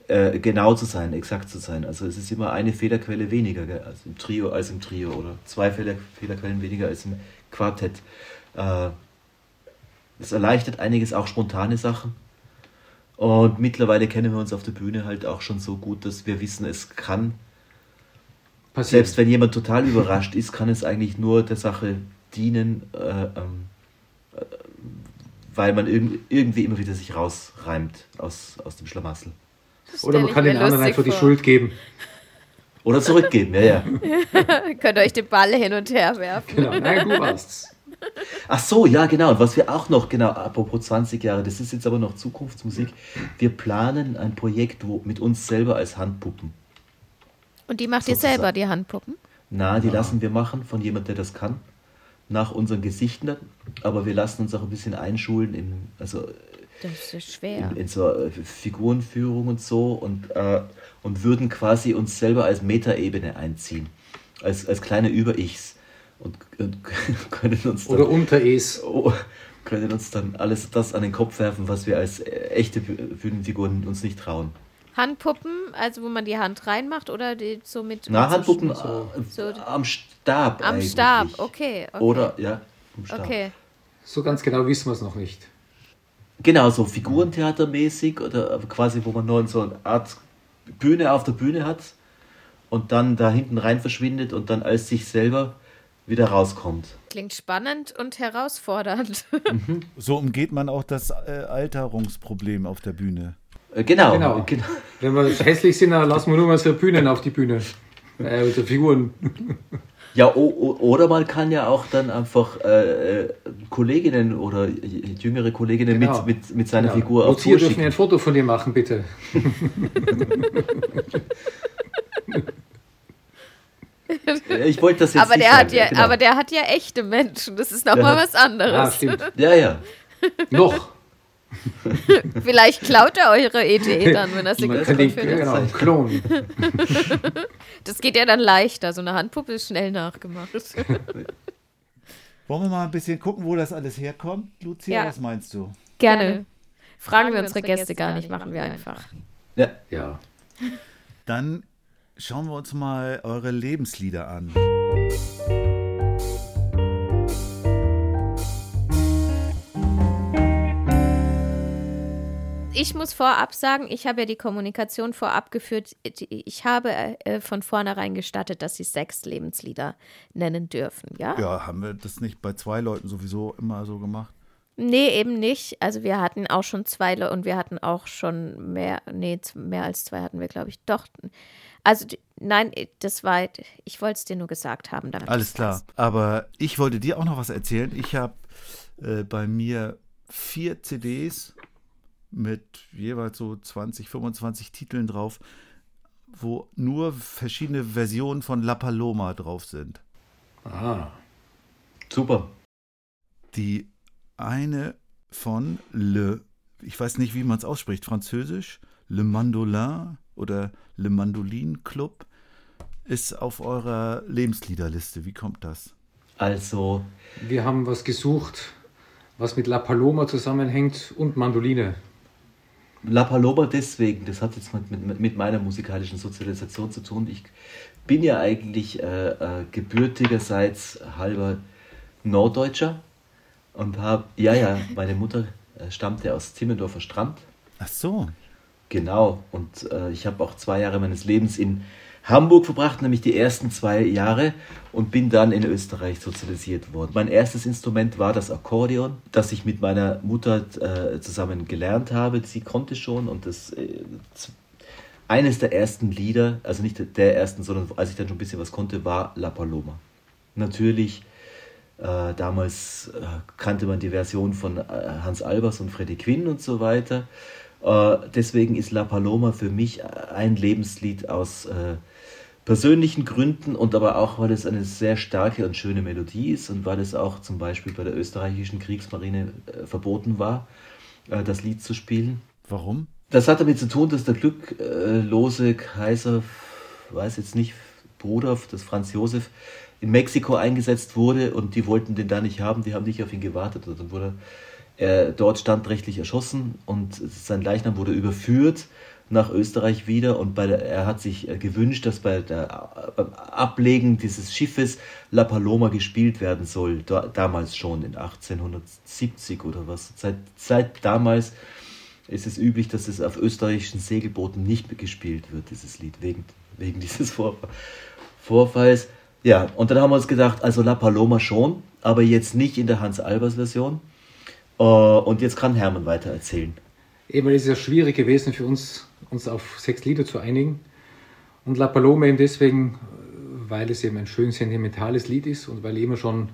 äh, genau zu sein, exakt zu sein. Also es ist immer eine Fehlerquelle weniger gell, als im Trio als im Trio oder zwei Fehler, Fehlerquellen weniger als im Quartett. Äh, es erleichtert einiges, auch spontane Sachen. Und mittlerweile kennen wir uns auf der Bühne halt auch schon so gut, dass wir wissen, es kann, Passiert. selbst wenn jemand total überrascht ist, kann es eigentlich nur der Sache dienen, äh, ähm, äh, weil man irg irgendwie immer wieder sich rausreimt aus, aus dem Schlamassel. Oder man kann den anderen einfach die. Schuld geben. Oder zurückgeben, ja, ja. Könnt euch den Ball hin und her werfen. Genau. Nein, du warst's. Ach so, ja, genau. Und was wir auch noch, genau, apropos 20 Jahre, das ist jetzt aber noch Zukunftsmusik. Wir planen ein Projekt wo, mit uns selber als Handpuppen. Und die macht ihr Sozusagen. selber, die Handpuppen? Na, die lassen wir machen von jemand, der das kann, nach unseren Gesichtern. Aber wir lassen uns auch ein bisschen einschulen in, also Das ist schwer. in, in so äh, Figurenführung und so und, äh, und würden quasi uns selber als Metaebene einziehen. Als, als kleine Über-Ichs. Und, und können uns dann, Oder unter es. oh, können uns dann alles das an den Kopf werfen, was wir als äh, echte Bü- Bühnenfiguren uns nicht trauen. Handpuppen, also wo man die Hand reinmacht oder die so mit. Na, mit so Handpuppen äh, so- am Stab. Am eigentlich. Stab, okay, okay. Oder, ja, am Stab. Okay. So ganz genau wissen wir es noch nicht. Genau, so Figurentheatermäßig oder quasi, wo man nur so eine Art Bühne auf der Bühne hat und dann da hinten rein verschwindet und dann als sich selber wieder rauskommt. Klingt spannend und herausfordernd. So umgeht man auch das äh, Alterungsproblem auf der Bühne. Äh, genau, Genau. genau. Wenn wir hässlich sind, dann lassen wir nur mal unsere Bühnen auf die Bühne. Äh, unsere Figuren. Ja, oder man kann ja auch dann einfach äh, äh, Kolleginnen oder jüngere Kolleginnen Genau. mit, mit, mit seiner Genau. Figur auf Tour dürfen wir ein schicken. Foto von dir machen, bitte? Ich wollte das jetzt aber, nicht der hat sagen, ja, genau. aber der hat ja echte Menschen. Das ist nochmal hat- was anderes. Ah, stimmt. Ja, ja. Noch. Vielleicht klaut er eure Idee dann, wenn er sie Man gut kann den genau, klonen. Das geht ja dann leichter. So eine Handpuppe ist schnell nachgemacht. Wollen wir mal ein bisschen gucken, wo das alles herkommt? Lucia, Ja. was meinst du? Gerne. Fragen wir unsere Gäste gar nicht, machen wir einfach. ja. Ja. Dann schauen wir uns mal eure Lebenslieder an. Ich muss vorab sagen, ich habe ja die Kommunikation vorab geführt. Ich habe äh, von vornherein gestattet, dass sie sechs Lebenslieder nennen dürfen, ja? Ja, haben wir das nicht bei zwei Leuten sowieso immer so gemacht? Nee, eben nicht. Also wir hatten auch schon zwei Le und wir hatten auch schon mehr, nee, mehr als zwei hatten wir, glaube ich. Doch. Also nein, das war, ich wollte es dir nur gesagt haben. Damit Alles klar. Aber ich wollte dir auch noch was erzählen. Ich habe äh, bei mir vier CDs mit jeweils so 20, 25 Titeln drauf, wo nur verschiedene Versionen von La Paloma drauf sind. Ah. Super. Die eine von Le, ich weiß nicht, wie man es ausspricht, französisch, Le Mandolin oder Le Mandolin Club ist auf eurer Lebensliederliste. Wie kommt das? Also, Wir haben was gesucht, was mit La Paloma zusammenhängt und Mandoline. La Paloma deswegen, das hat jetzt mit, mit, mit meiner musikalischen Sozialisation zu tun. Ich bin ja eigentlich äh, äh, gebürtigerseits halber Norddeutscher und habe, ja, ja, meine Mutter äh, stammte aus Timmendorfer Strand. Ach so. Genau, und äh, ich habe auch zwei Jahre meines Lebens in Hamburg verbracht, nämlich die ersten zwei Jahre und bin dann in Österreich sozialisiert worden. Mein erstes Instrument war das Akkordeon, das ich mit meiner Mutter äh, zusammen gelernt habe. Sie konnte schon und das äh, eines der ersten Lieder, also nicht der ersten, sondern als ich dann schon ein bisschen was konnte, war La Paloma. Natürlich, äh, damals äh, kannte man die Version von äh, Hans Albers und Freddie Quinn und so weiter. Äh, deswegen ist La Paloma für mich ein Lebenslied aus äh, persönlichen Gründen und aber auch, weil es eine sehr starke und schöne Melodie ist und weil es auch zum Beispiel bei der österreichischen Kriegsmarine äh, verboten war, das Lied zu spielen. Warum? Das hat damit zu tun, dass der glücklose Kaiser, weiß jetzt nicht, Bruder des Franz Josef, in Mexiko eingesetzt wurde und die wollten den da nicht haben, die haben nicht auf ihn gewartet. Und dann wurde er dort standrechtlich erschossen und sein Leichnam wurde überführt nach Österreich wieder und der, er hat sich äh, gewünscht, dass bei der, beim Ablegen dieses Schiffes La Paloma gespielt werden soll, da, damals schon in 1870 oder was. Seit, seit damals ist es üblich, dass es auf österreichischen Segelbooten nicht mehr gespielt wird, dieses Lied, wegen, wegen dieses Vor Vorfalls. Ja, und dann haben wir uns gedacht, also La Paloma schon, aber jetzt nicht in der Hans-Albers-Version. Äh, und jetzt kann Hermann weiter erzählen. Eben, es ist ja schwierig gewesen für uns, uns auf sechs Lieder zu einigen. Und La Paloma eben deswegen, weil es eben ein schön sentimentales Lied ist und weil ich immer schon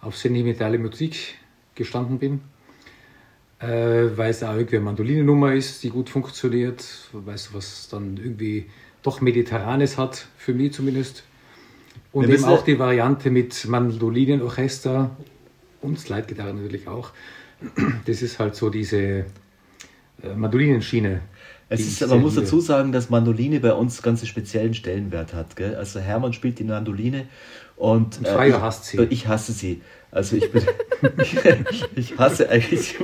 auf sentimentale Musik gestanden bin. Äh, weil es auch irgendwie eine Mandolinennummer ist, die gut funktioniert, weil es was dann irgendwie doch Mediterranes hat, für mich zumindest. Und Wir eben auch die Variante mit Mandolinenorchester und Slide-Gitarre natürlich auch. Das ist halt so diese äh, Mandolinenschiene. Es ist, man muss dazu sagen, dass Mandoline bei uns ganz speziellen Stellenwert hat. Gell? Also Hermann spielt die Mandoline und, Und Freier ich, hasst sie. äh, Ich hasse sie. Also ich bin, ich hasse eigentlich,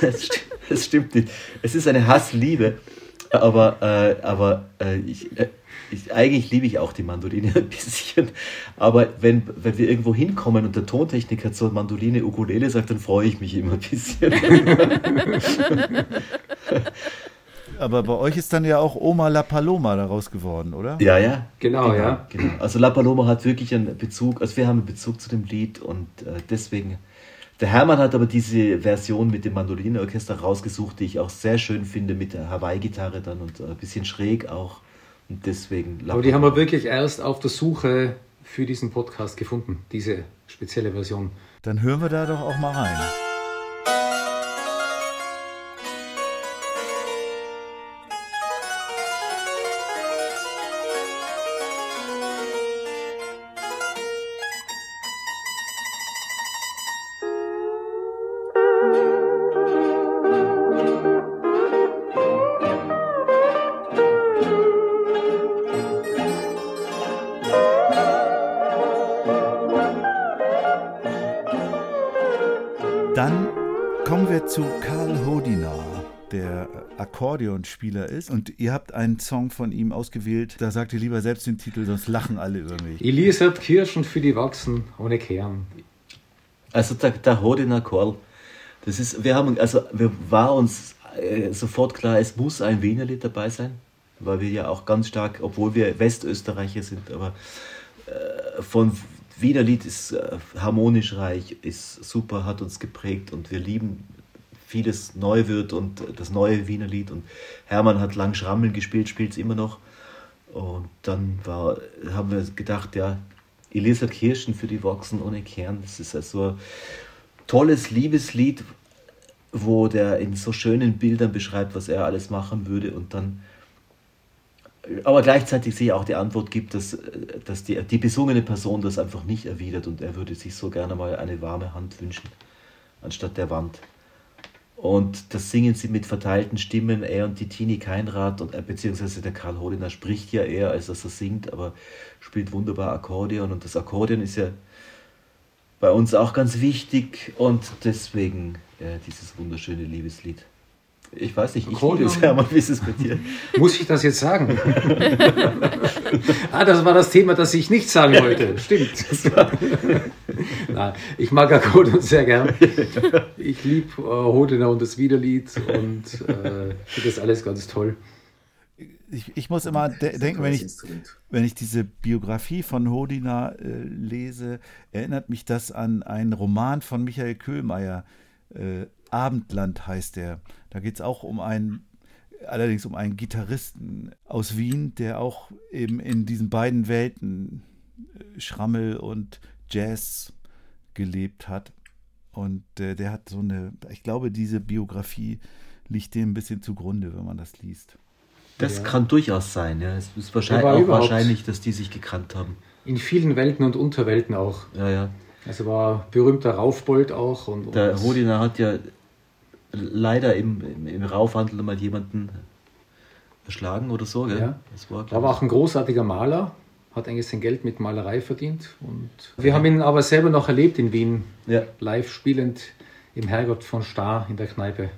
das, sti- das stimmt nicht. Es ist eine Hassliebe, aber, äh, aber äh, ich, äh, ich, eigentlich liebe ich auch die Mandoline ein bisschen. Aber wenn, wenn wir irgendwo hinkommen und der Tontechniker zur Mandoline Ukulele sagt, dann freue ich mich immer ein bisschen. Aber bei euch ist dann ja auch Oma La Paloma daraus geworden, oder? Ja, ja. Genau, ja. Genau. Also La Paloma hat wirklich einen Bezug, also wir haben einen Bezug zu dem Lied und äh, deswegen. Der Hermann hat aber diese Version mit dem Mandolinenorchester rausgesucht, die ich auch sehr schön finde, mit der Hawaii-Gitarre dann und äh, ein bisschen schräg auch. Und deswegen Aber die haben wir wirklich erst auf der Suche für diesen Podcast gefunden, diese spezielle Version. Dann hören wir da doch auch mal rein. Akkordeonspieler ist. Und ihr habt einen Song von ihm ausgewählt. Da sagt ihr lieber selbst den Titel, sonst lachen alle über mich. Elisabeth Kirschen für die Wachsen ohne Kern. Also der, der Hodina Chorl, das ist, wir haben, also wir war uns äh, sofort klar, es muss ein Wienerlied dabei sein, weil wir ja auch ganz stark, obwohl wir Westösterreicher sind, aber äh, von Wienerlied ist äh, harmonisch reich, ist super, hat uns geprägt und wir lieben vieles neu wird und das neue Wienerlied und Hermann hat lang Schrammeln gespielt, spielt es immer noch. Und dann war, haben wir gedacht, ja, Elisa Kirschen für die Wachsen ohne Kern, das ist also ein tolles Liebeslied, wo der in so schönen Bildern beschreibt, was er alles machen würde. Und dann aber gleichzeitig sich auch die Antwort gibt, dass, dass die, die besungene Person das einfach nicht erwidert. Und er würde sich so gerne mal eine warme Hand wünschen, anstatt der Wand. Und das singen sie mit verteilten Stimmen, er und die Tini Keinrad, und, äh, beziehungsweise der Karl Holiner spricht ja eher, als dass er singt, aber spielt wunderbar Akkordeon. Und das Akkordeon ist ja bei uns auch ganz wichtig und deswegen äh, dieses wunderschöne Liebeslied. Ich weiß nicht, ich liebe Akkordeon? es, Hermann, wie ist es bei dir? Muss ich das jetzt sagen? ah, das war das Thema, das ich nicht sagen wollte. Stimmt. Nein, ich mag Akkordeon sehr gern. Ich liebe äh, Hodena und das Wiederlied und äh, finde das alles ganz toll. ich, ich muss immer de denken, wenn ich, wenn ich diese Biografie von Hodina äh, lese, erinnert mich das an einen Roman von Michael Köhlmeier. Äh, Abendland heißt der. Da geht es auch um einen, allerdings um einen Gitarristen aus Wien, der auch eben in diesen beiden Welten, äh, Schrammel und Jazz, gelebt hat. Und äh, der hat so eine, ich glaube, diese Biografie liegt dem ein bisschen zugrunde, wenn man das liest. Das Ja. kann durchaus sein, ja. Es ist wahrscheinlich, auch wahrscheinlich, dass die sich gekannt haben. In vielen Welten und Unterwelten auch. Ja, ja. Also war berühmter Raufbold auch. Und, und Der Hodina hat ja leider im, im, im Raufhandel mal jemanden erschlagen oder so, gell? Ja. Das war, war aber auch ein großartiger Maler, hat eigentlich sein Geld mit Malerei verdient. Und wir haben ihn aber selber noch erlebt in Wien, ja. live spielend im Herrgott von Stahr in der Kneipe.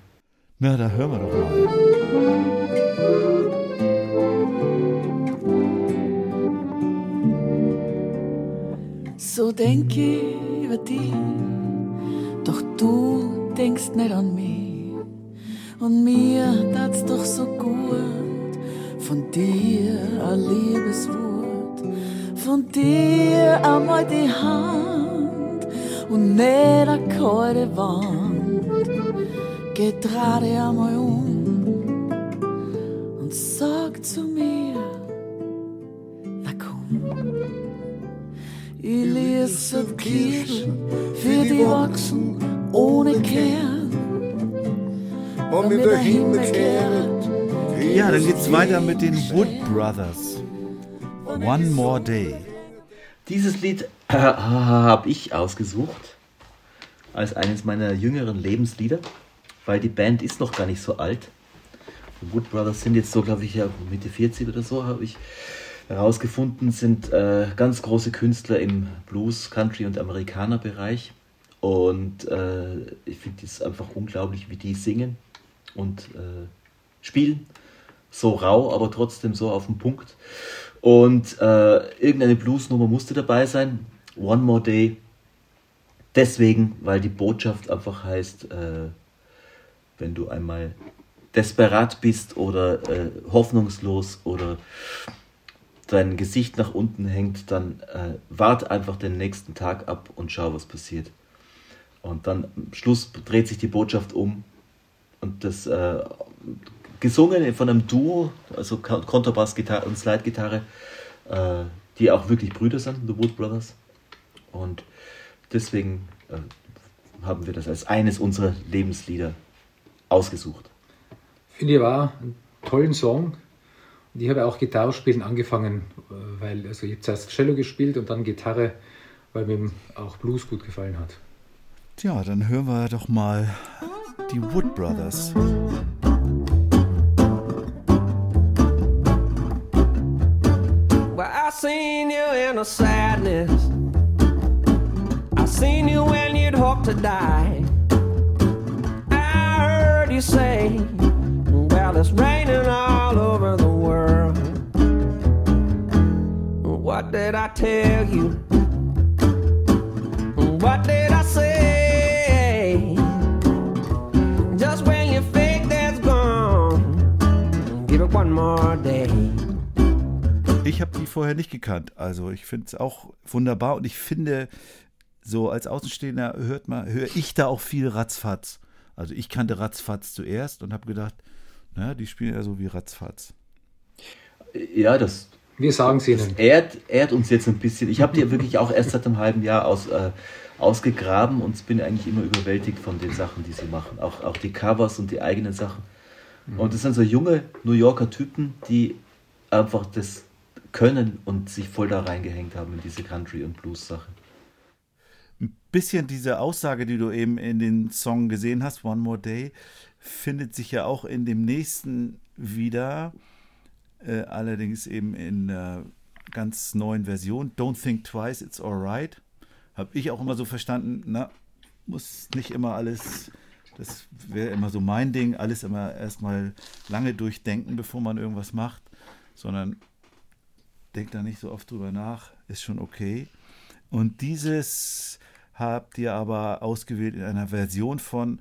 Na, da hören wir doch mal. So denk ich über dich, doch du denkst nicht an mich. Und mir tat's doch so gut, von dir ein Liebeswort, von dir einmal die Hand und nicht eine kalte Wand. Geh dich einmal um und sag zu mir, na komm. Ich lese Kirschen für die wachsen ohne Kern. Und mit der Himmel kehrt. Ja, dann geht's weiter mit den Wood Brothers. One More Day. Dieses Lied äh, habe ich ausgesucht als eines meiner jüngeren Lebenslieder, weil die Band ist noch gar nicht so alt. Die Wood Brothers sind jetzt so, glaube ich, ja Mitte 40 oder so, habe ich herausgefunden, sind äh, ganz große Künstler im Blues, Country und Amerikaner-Bereich. Und äh, ich finde es einfach unglaublich, wie die singen und äh, spielen. So rau, aber trotzdem so auf den Punkt. Und äh, irgendeine Bluesnummer musste dabei sein. One More Day. Deswegen, weil die Botschaft einfach heißt, äh, wenn du einmal desperat bist oder äh, hoffnungslos oder dein Gesicht nach unten hängt, dann äh, wart einfach den nächsten Tag ab und schau, was passiert. Und dann am Schluss dreht sich die Botschaft um und das äh, gesungen von einem Duo, also Ka- Kontrabass-Gitarre und Slide-Gitarre, äh, die auch wirklich Brüder sind, The Wood Brothers. Und deswegen äh, haben wir das als eines unserer Lebenslieder ausgesucht. Finde ich war einen tollen Song. Und ich habe auch Gitarre spielen angefangen, äh, weil also ich habe zuerst Cello gespielt und dann Gitarre, weil mir auch Blues gut gefallen hat. Tja, dann hören wir doch mal die Wood Brothers. Well, I seen you in a sadness. I seen you when you'd hope to die. I heard you say, Well, it's raining all over the world. What did I tell you? What did I vorher nicht gekannt. Also ich finde es auch wunderbar und ich finde, so als Außenstehender hört man, höre ich da auch viel Ratzfatz. Also ich kannte Ratzfatz zuerst und habe gedacht, na, die spielen ja so wie Ratzfatz. Ja, das Wir sagen es Ihnen. ehrt, ehrt uns jetzt ein bisschen. Ich habe die wirklich auch erst seit einem halben Jahr aus, äh, ausgegraben und bin eigentlich immer überwältigt von den Sachen, die sie machen. Auch, auch die Covers und die eigenen Sachen. Und das sind so junge New Yorker Typen, die einfach das können und sich voll da reingehängt haben in diese Country- und Blues-Sache. Ein bisschen diese Aussage, die du eben in den Song gesehen hast, One More Day, findet sich ja auch in dem nächsten wieder, äh, allerdings eben in einer ganz neuen Version. Don't think twice, it's alright. Habe ich auch immer so verstanden, na, muss nicht immer alles, das wäre immer so mein Ding, alles immer erstmal lange durchdenken, bevor man irgendwas macht, sondern denkt da nicht so oft drüber nach, ist schon okay. Und dieses habt ihr aber ausgewählt in einer Version von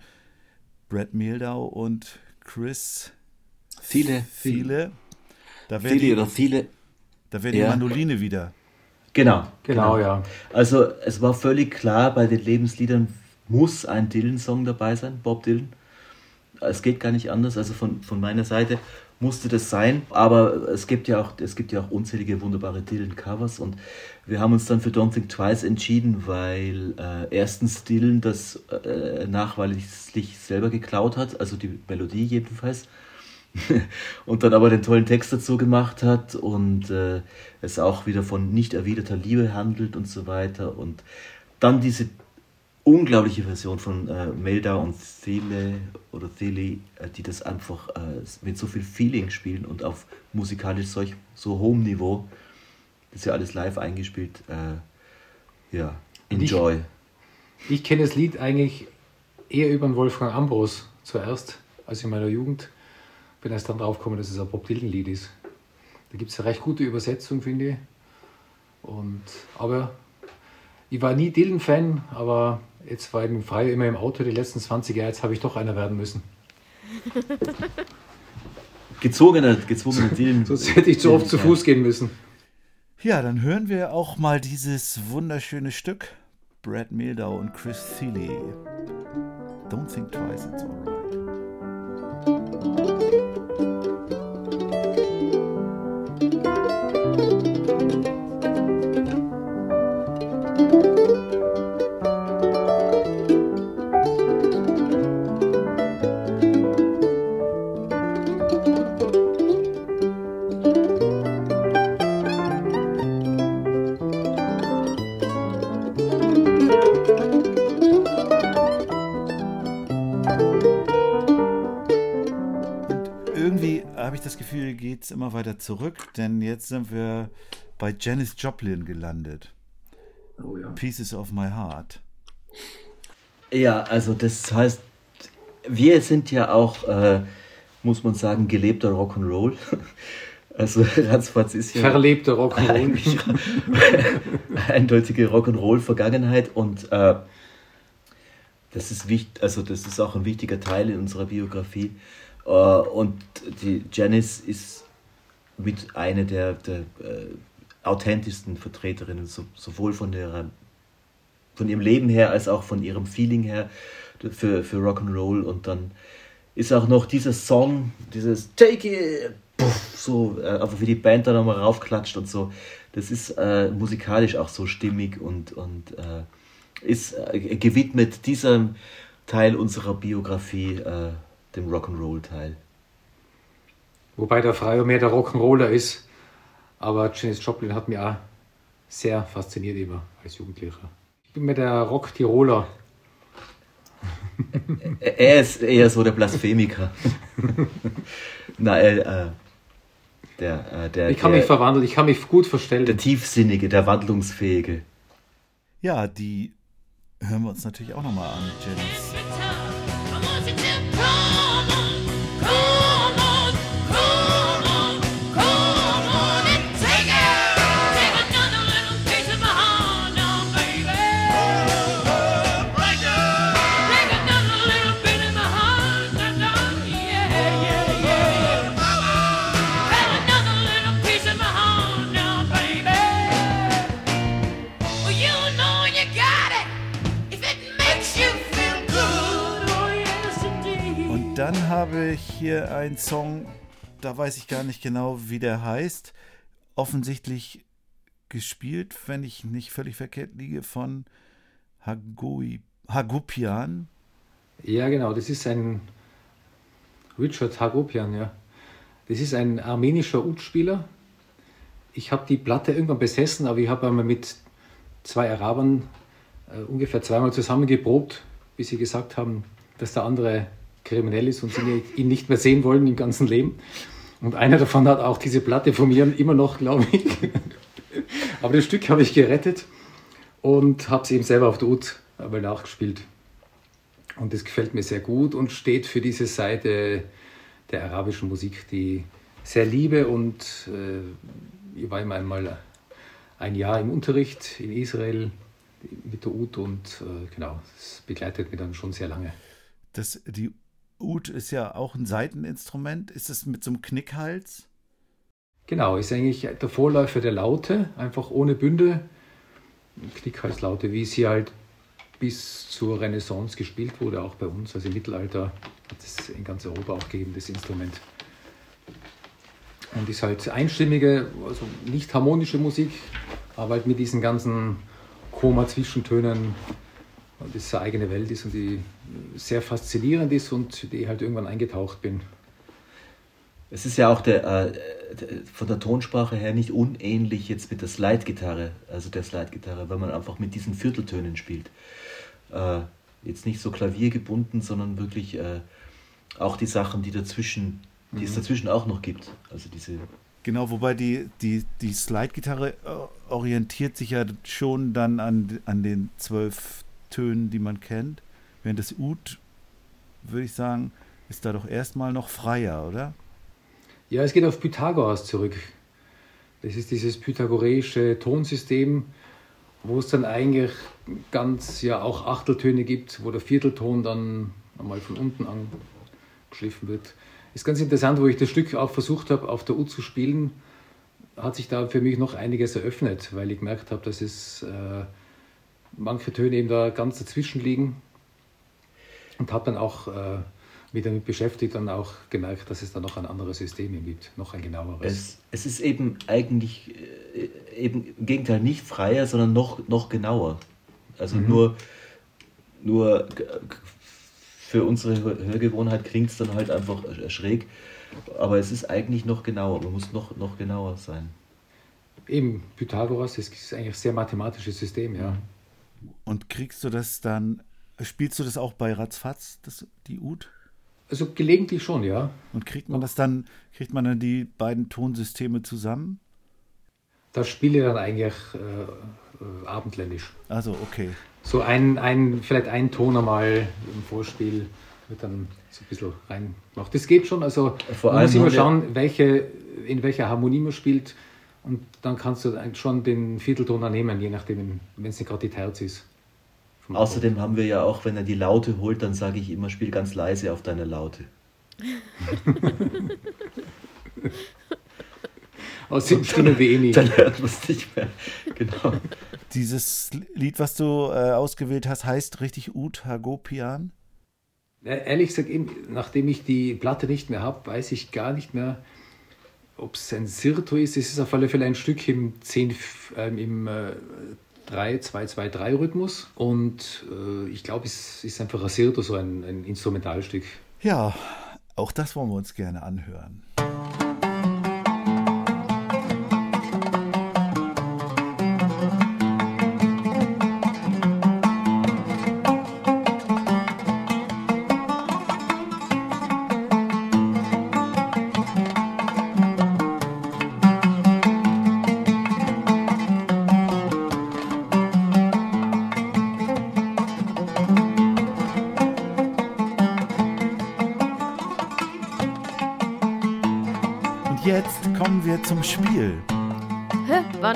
Brad Mehldau und Chris Viele, Viele. Da wäre Viele die, oder viele. da wär die Ja. Mandoline wieder. Genau. Genau, ja. Also es war völlig klar, bei den Lebensliedern muss ein Dylan-Song dabei sein, Bob Dylan. Es geht gar nicht anders, also von, von meiner Seite musste das sein, aber es gibt ja auch, es gibt ja auch unzählige wunderbare Dylan-Covers. Und wir haben uns dann für Don't Think Twice entschieden, weil äh, erstens Dylan das äh, nachweislich selber geklaut hat, also die Melodie jedenfalls, und dann aber den tollen Text dazu gemacht hat und äh, es auch wieder von nicht erwiderter Liebe handelt und so weiter. Und dann diese unglaubliche Version von äh, Melda und Thele oder Thele, äh, die das einfach äh, mit so viel Feeling spielen und auf musikalisch solch, so hohem Niveau. Das ist ja alles live eingespielt. Äh, ja, enjoy. Ich kenne das Lied eigentlich eher über den Wolfgang Ambros zuerst, als in meiner Jugend. Bin erst dann drauf gekommen, dass es ein Bob Dylan-Lied ist. Da gibt es eine recht gute Übersetzung, finde ich. Und, aber ich war nie Dylan-Fan, aber jetzt war ich frei immer im Auto die letzten 20 Jahre, jetzt habe ich doch einer werden müssen. Gezogener, gezwungener Dylan. Sonst hätte ich zu oft zu Fuß gehen müssen. Ja, dann hören wir auch mal dieses wunderschöne Stück. Brad Mildau und Chris Thiele. Don't think twice, it's alright. Das Gefühl, geht es immer weiter zurück, denn jetzt sind wir bei Janis Joplin gelandet. Oh ja. Pieces of My Heart. Ja, also das heißt, wir sind ja auch, äh, muss man sagen, gelebter Rock'n'Roll. Also Ratzfatz ist ja Verlebter Rock'n'Roll. eigentlich eindeutige Rock'n'Roll-Vergangenheit und äh, das ist wichtig, also das ist auch ein wichtiger Teil in unserer Biografie. Äh, und die Janice ist mit einer der, der äh, authentischsten Vertreterinnen, so, sowohl von, der, von ihrem Leben her als auch von ihrem Feeling her für, für Rock'n'Roll. Und dann ist auch noch dieser Song, dieses Take It, so äh, einfach wie die Band da nochmal raufklatscht und so. Das ist äh, musikalisch auch so stimmig und, und äh, ist gewidmet diesem Teil unserer Biografie, dem Rock'n'Roll-Teil. Wobei der Freier mehr der Rock'n'Roller ist. Aber Janis Joplin hat mich auch sehr fasziniert immer als Jugendlicher. Ich bin mehr der Rock-Tiroler. Er ist eher so der Blasphemiker. Na, äh, äh, der, äh, der, Ich kann der, mich verwandeln, ich kann mich gut verstellen. der Tiefsinnige, der Wandlungsfähige. Ja, die hören wir uns natürlich auch nochmal an, Janis. Hier einen Song, da weiß ich gar nicht genau, wie der heißt. Offensichtlich gespielt, wenn ich nicht völlig verkehrt liege, von Hagui, Hagupian. Ja, genau, das ist ein Richard Hagopian, ja. Das ist ein armenischer Ud-Spieler. Ich habe die Platte irgendwann besessen, aber ich habe einmal mit zwei Arabern äh, ungefähr zweimal zusammen geprobt, bis sie gesagt haben, dass der andere kriminell ist und sie ihn nicht mehr sehen wollen im ganzen Leben. Und einer davon hat auch diese Platte von mir immer noch, glaube ich. aber das Stück habe ich gerettet und habe es eben selber auf der Ud einmal nachgespielt. Und das gefällt mir sehr gut und steht für diese Seite der arabischen Musik, die sehr liebe. Und äh, ich war immer einmal ein Jahr im Unterricht in Israel mit der Ud und äh, genau, das begleitet mich dann schon sehr lange. Das, die Ud ist ja auch ein Seiteninstrument. Ist es mit so einem Knickhals? Genau, ist eigentlich der Vorläufer der Laute, einfach ohne Bünde. Knickhalslaute, wie sie halt bis zur Renaissance gespielt wurde, auch bei uns. Also im Mittelalter hat es in ganz Europa auch gegeben, das Instrument. Und ist halt einstimmige, also nicht harmonische Musik, aber halt mit diesen ganzen Koma-Zwischentönen, und das eine eigene Welt ist und die sehr faszinierend ist und die ich halt irgendwann eingetaucht bin. Es ist ja auch der, äh, von der Tonsprache her nicht unähnlich jetzt mit der Slide-Gitarre, also der Slide-Gitarre, weil man einfach mit diesen Vierteltönen spielt. Äh, jetzt nicht so klaviergebunden, sondern wirklich äh, auch die Sachen, die dazwischen, die es dazwischen auch noch gibt. Also diese Genau, wobei die, die, die Slide-Gitarre äh, orientiert sich ja schon dann an, an den zwölf Tönen, die man kennt. Während das Ud, würde ich sagen, ist da doch erstmal noch freier, oder? Ja, es geht auf Pythagoras zurück. Das ist dieses pythagoreische Tonsystem, wo es dann eigentlich ganz ja auch Achteltöne gibt, wo der Viertelton dann einmal von unten angeschliffen wird. Ist ganz interessant, wo ich das Stück auch versucht habe, auf der U zu spielen, hat sich da für mich noch einiges eröffnet, weil ich gemerkt habe, dass es äh, manche Töne eben da ganz dazwischen liegen und habe dann auch äh, mich damit beschäftigt und auch gemerkt, dass es da noch ein anderes System gibt, noch ein genaueres. Es, es ist eben eigentlich äh, eben im Gegenteil nicht freier, sondern noch, noch genauer. Also nur, nur g- für unsere Hör- Hörgewohnheit klingt es dann halt einfach äh, schräg. Aber es ist eigentlich noch genauer. Man muss noch, noch genauer sein. Eben, Pythagoras, das ist eigentlich ein sehr mathematisches System, ja. Und kriegst du das dann, spielst du das auch bei Ratzfatz, das, die Ud? Also gelegentlich schon, ja. Und kriegt man das dann, kriegt man dann die beiden Tonsysteme zusammen? Da spiele ich dann eigentlich äh, äh, abendländisch. Also, okay. So ein, ein, vielleicht ein Ton einmal im Vorspiel wird dann so ein bisschen reingemacht. Das geht schon, also Vor man allem muss immer schauen, welche, in welcher Harmonie man spielt und dann kannst du schon den Viertelton nehmen, je nachdem, wenn es nicht gerade die Terz ist. Außerdem haben wir ja auch, wenn er die Laute holt, dann sage ich immer, spiel ganz leise auf deine Laute. Aus dem stimmen wir eh nicht. Dann hört man es nicht mehr. Genau. Dieses Lied, was du äh, ausgewählt hast, heißt richtig Ud Hagopian? Ja, ehrlich gesagt, eben, nachdem ich die Platte nicht mehr habe, weiß ich gar nicht mehr, ob es ein Sirto ist. Es ist auf alle Fälle ein Stück im 10, ähm, im äh, 3-2-2-3-Rhythmus. Und äh, ich glaube, es ist einfach ein Sirto, so ein, ein Instrumentalstück. Ja, auch das wollen wir uns gerne anhören.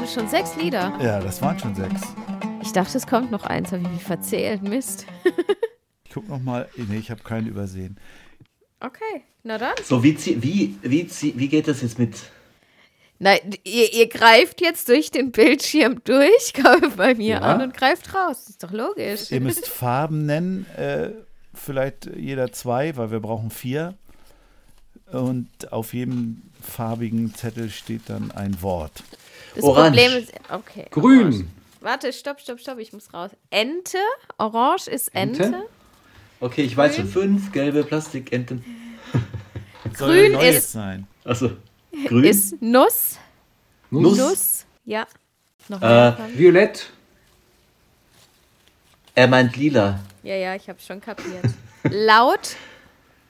Es schon sechs Lieder? Ja, das waren schon sechs. Ich dachte, es kommt noch eins, habe ich mich verzählt. Mist. Ich guck noch mal. Nee, ich habe keinen übersehen. Okay, na dann. So, wie, wie, wie, wie geht das jetzt mit. Nein, ihr, ihr greift jetzt durch den Bildschirm durch, kommt bei mir Ja. an und greift raus. ist doch logisch. Ihr müsst Farben nennen. Äh, vielleicht jeder zwei, weil wir brauchen vier. Und auf jedem farbigen Zettel steht dann ein Wort. Das Orange. Problem ist. Okay. Grün. Orange. Warte, stopp, stopp, stopp, ich muss raus. Ente. Orange ist Ente. Ente? Okay, ich weiß schon fünf gelbe Plastikenten. Grün ist- sein. Also, grün. Ist Nuss. Nuss. Nuss. Ja. Noch Äh? Violett. Er meint lila. Ja, ja, ich habe schon kapiert. Laut.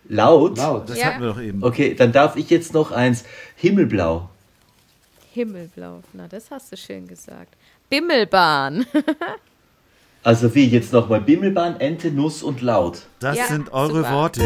Laut. Laut. Das Ja. hatten wir doch eben. Okay, dann darf ich jetzt noch eins. Himmelblau. Himmelblau. Na, das hast du schön gesagt. Bimmelbahn. Also wie jetzt nochmal Bimmelbahn, Ente, Nuss und Laut. Das Ja, sind eure super. Worte.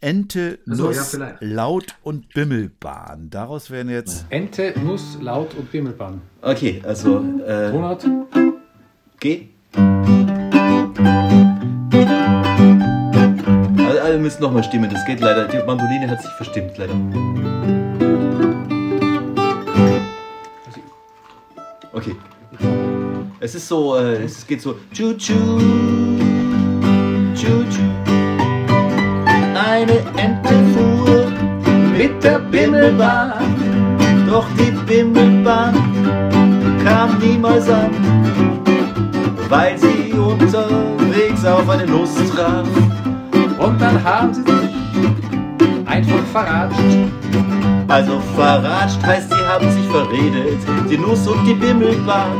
Ente, Ach so, ja, Nuss, vielleicht. Laut und Bimmelbahn. Daraus werden jetzt Ente, Nuss, Laut und Bimmelbahn. Okay, also äh, Tonart. G. müssen nochmal stimmen. Das geht leider. Die Mandoline hat sich verstimmt, leider. Okay. Es ist so, äh, es geht so. Choo choo. Choo choo. Eine Ente fuhr mit der Bimmelbahn. Doch die Bimmelbahn kam niemals an, weil sie unterwegs auf eine Nuss traf. Und dann haben sie sich einfach verratscht. Also verratscht heißt, sie haben sich verredet, die Nuss und die Bimmelbahn.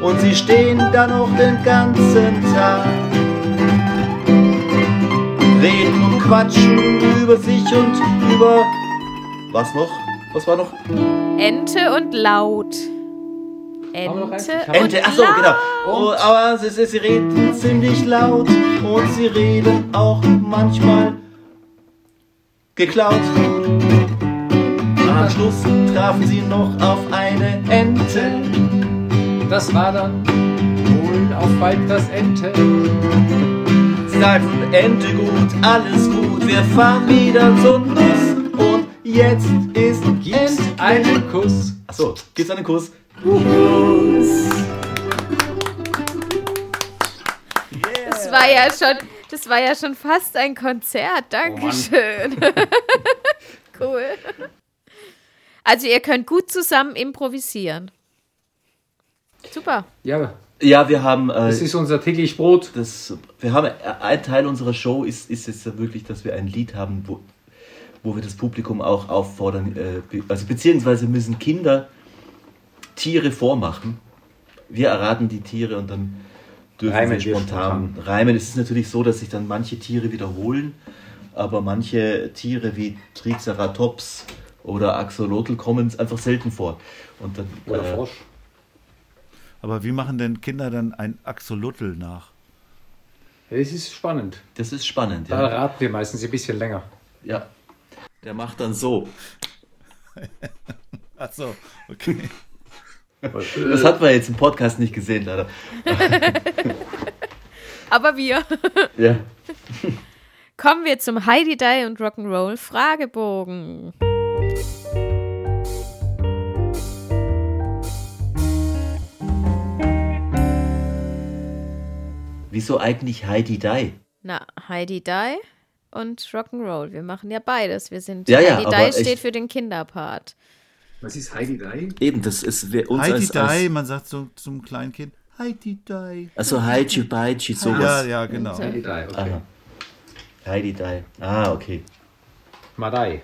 Und sie stehen da noch den ganzen Tag. Reden und quatschen über sich und über. Was noch? Was war noch? Ente und laut. Ente, Ente, achso, genau. Oh, aber sie, sie, sie reden ziemlich laut und sie reden auch manchmal geklaut. Am Schluss trafen sie noch auf eine Ente. Das war dann wohl auf bald das Ente. Sie sagten, Ente gut, alles gut, wir fahren wieder zur Nuss. Und jetzt ist Gibt's Ente. einen Kuss. Achso, gibt's einen Kuss? Das war ja schon, das war ja schon fast ein Konzert. Dankeschön. cool. Also ihr könnt gut zusammen improvisieren. Super. Ja, Ja, wir haben. Äh, das ist unser täglich Brot. das, wir haben ein Teil unserer Show ist, ist jetzt wirklich, dass wir ein Lied haben, wo, wo wir das Publikum auch auffordern, äh, be- also beziehungsweise müssen Kinder Tiere vormachen. Wir erraten die Tiere und dann dürfen Reimen sie wir spontan reimen. Es ist natürlich so, dass sich dann manche Tiere wiederholen, aber manche Tiere wie Triceratops oder Axolotl kommen einfach selten vor. Und dann, Oder äh, Frosch. Aber wie machen denn Kinder dann ein Axolotl nach? Das ist spannend. das ist spannend. Da Ja. raten wir meistens ein bisschen länger. ja. Der macht dann so. Ach so, okay. Das hat man jetzt im Podcast nicht gesehen, leider. Aber wir. Ja. Kommen wir zum Heidi Die und Rock'n'Roll Fragebogen. Wieso eigentlich Heidi Die? Na, Heidi Die und Rock'n'Roll. Wir machen ja beides. Wir sind Ja, ja, Heidi Die ich- steht für den Kinderpart. Was ist Heidi Dai? Eben, das ist wer uns Heidi als, Die, als man sagt so zum kleinen Kind, Heidi Die. also Heidi Baichi Ja, sowas. ja, genau. Heidi Dai, okay. Aha. Heidi Die. Ah, okay. Madai.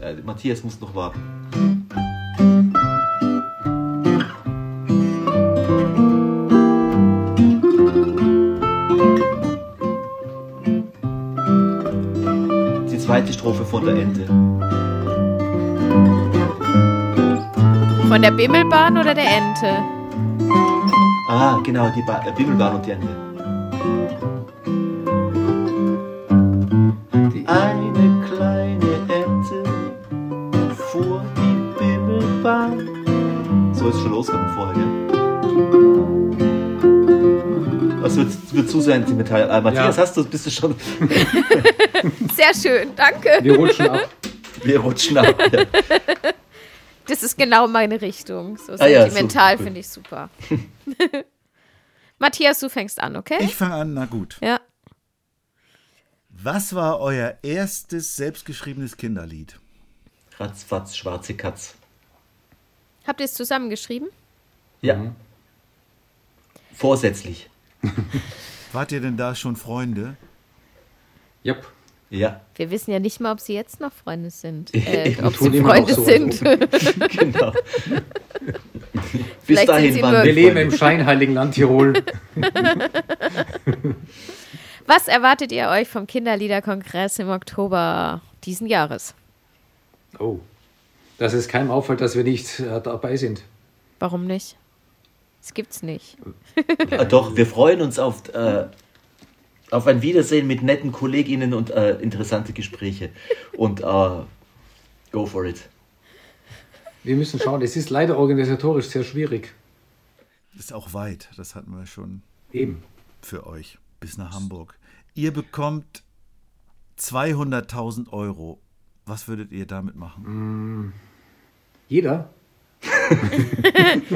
Äh, Matthias muss noch warten. Die zweite Strophe von der Ente. Von der Bimmelbahn oder der Ente? Ah, genau, die ba äh, Bimmelbahn und die Ente. Eine kleine Ente fuhr die Bimmelbahn. So ist schon losgegangen vorher, gell? Das wird, wird zu sentimental. Äh, Matthias, Ja. hast du, bist du schon? Sehr schön, danke. Wir rutschen ab. Wir rutschen ab. Ja. Das ist genau meine Richtung. So Ah ja, sentimental so, finde ich super. Matthias, du fängst an, okay? Ich fange an, na gut. ja. Was war euer erstes selbstgeschriebenes Kinderlied? Ratzfatz, schwarze Katz. Habt ihr es zusammengeschrieben? Ja. Vorsätzlich. Wart ihr denn da schon Freunde? Yep. Ja, Wir wissen ja nicht mal, ob sie jetzt noch Freunde sind. Äh, Eben, ob sie Freunde so. sind. genau. Bis dahin waren Wir wir leben im scheinheiligen Land Tirol. Was erwartet ihr euch vom Kinderliederkongress im Oktober diesen Jahres? Oh. Dass es keinem auffällt, dass wir nicht äh, dabei sind. Warum nicht? Das gibt's nicht. Ah, Doch, wir freuen uns auf, äh, auf ein Wiedersehen mit netten KollegInnen und äh, interessante Gespräche. Und äh, go for it. Wir müssen schauen. Es ist leider organisatorisch sehr schwierig. Ist auch weit, das hatten wir schon Eben. für euch, bis nach Hamburg. Ihr bekommt 200.000 Euro. Was würdet ihr damit machen? Jeder?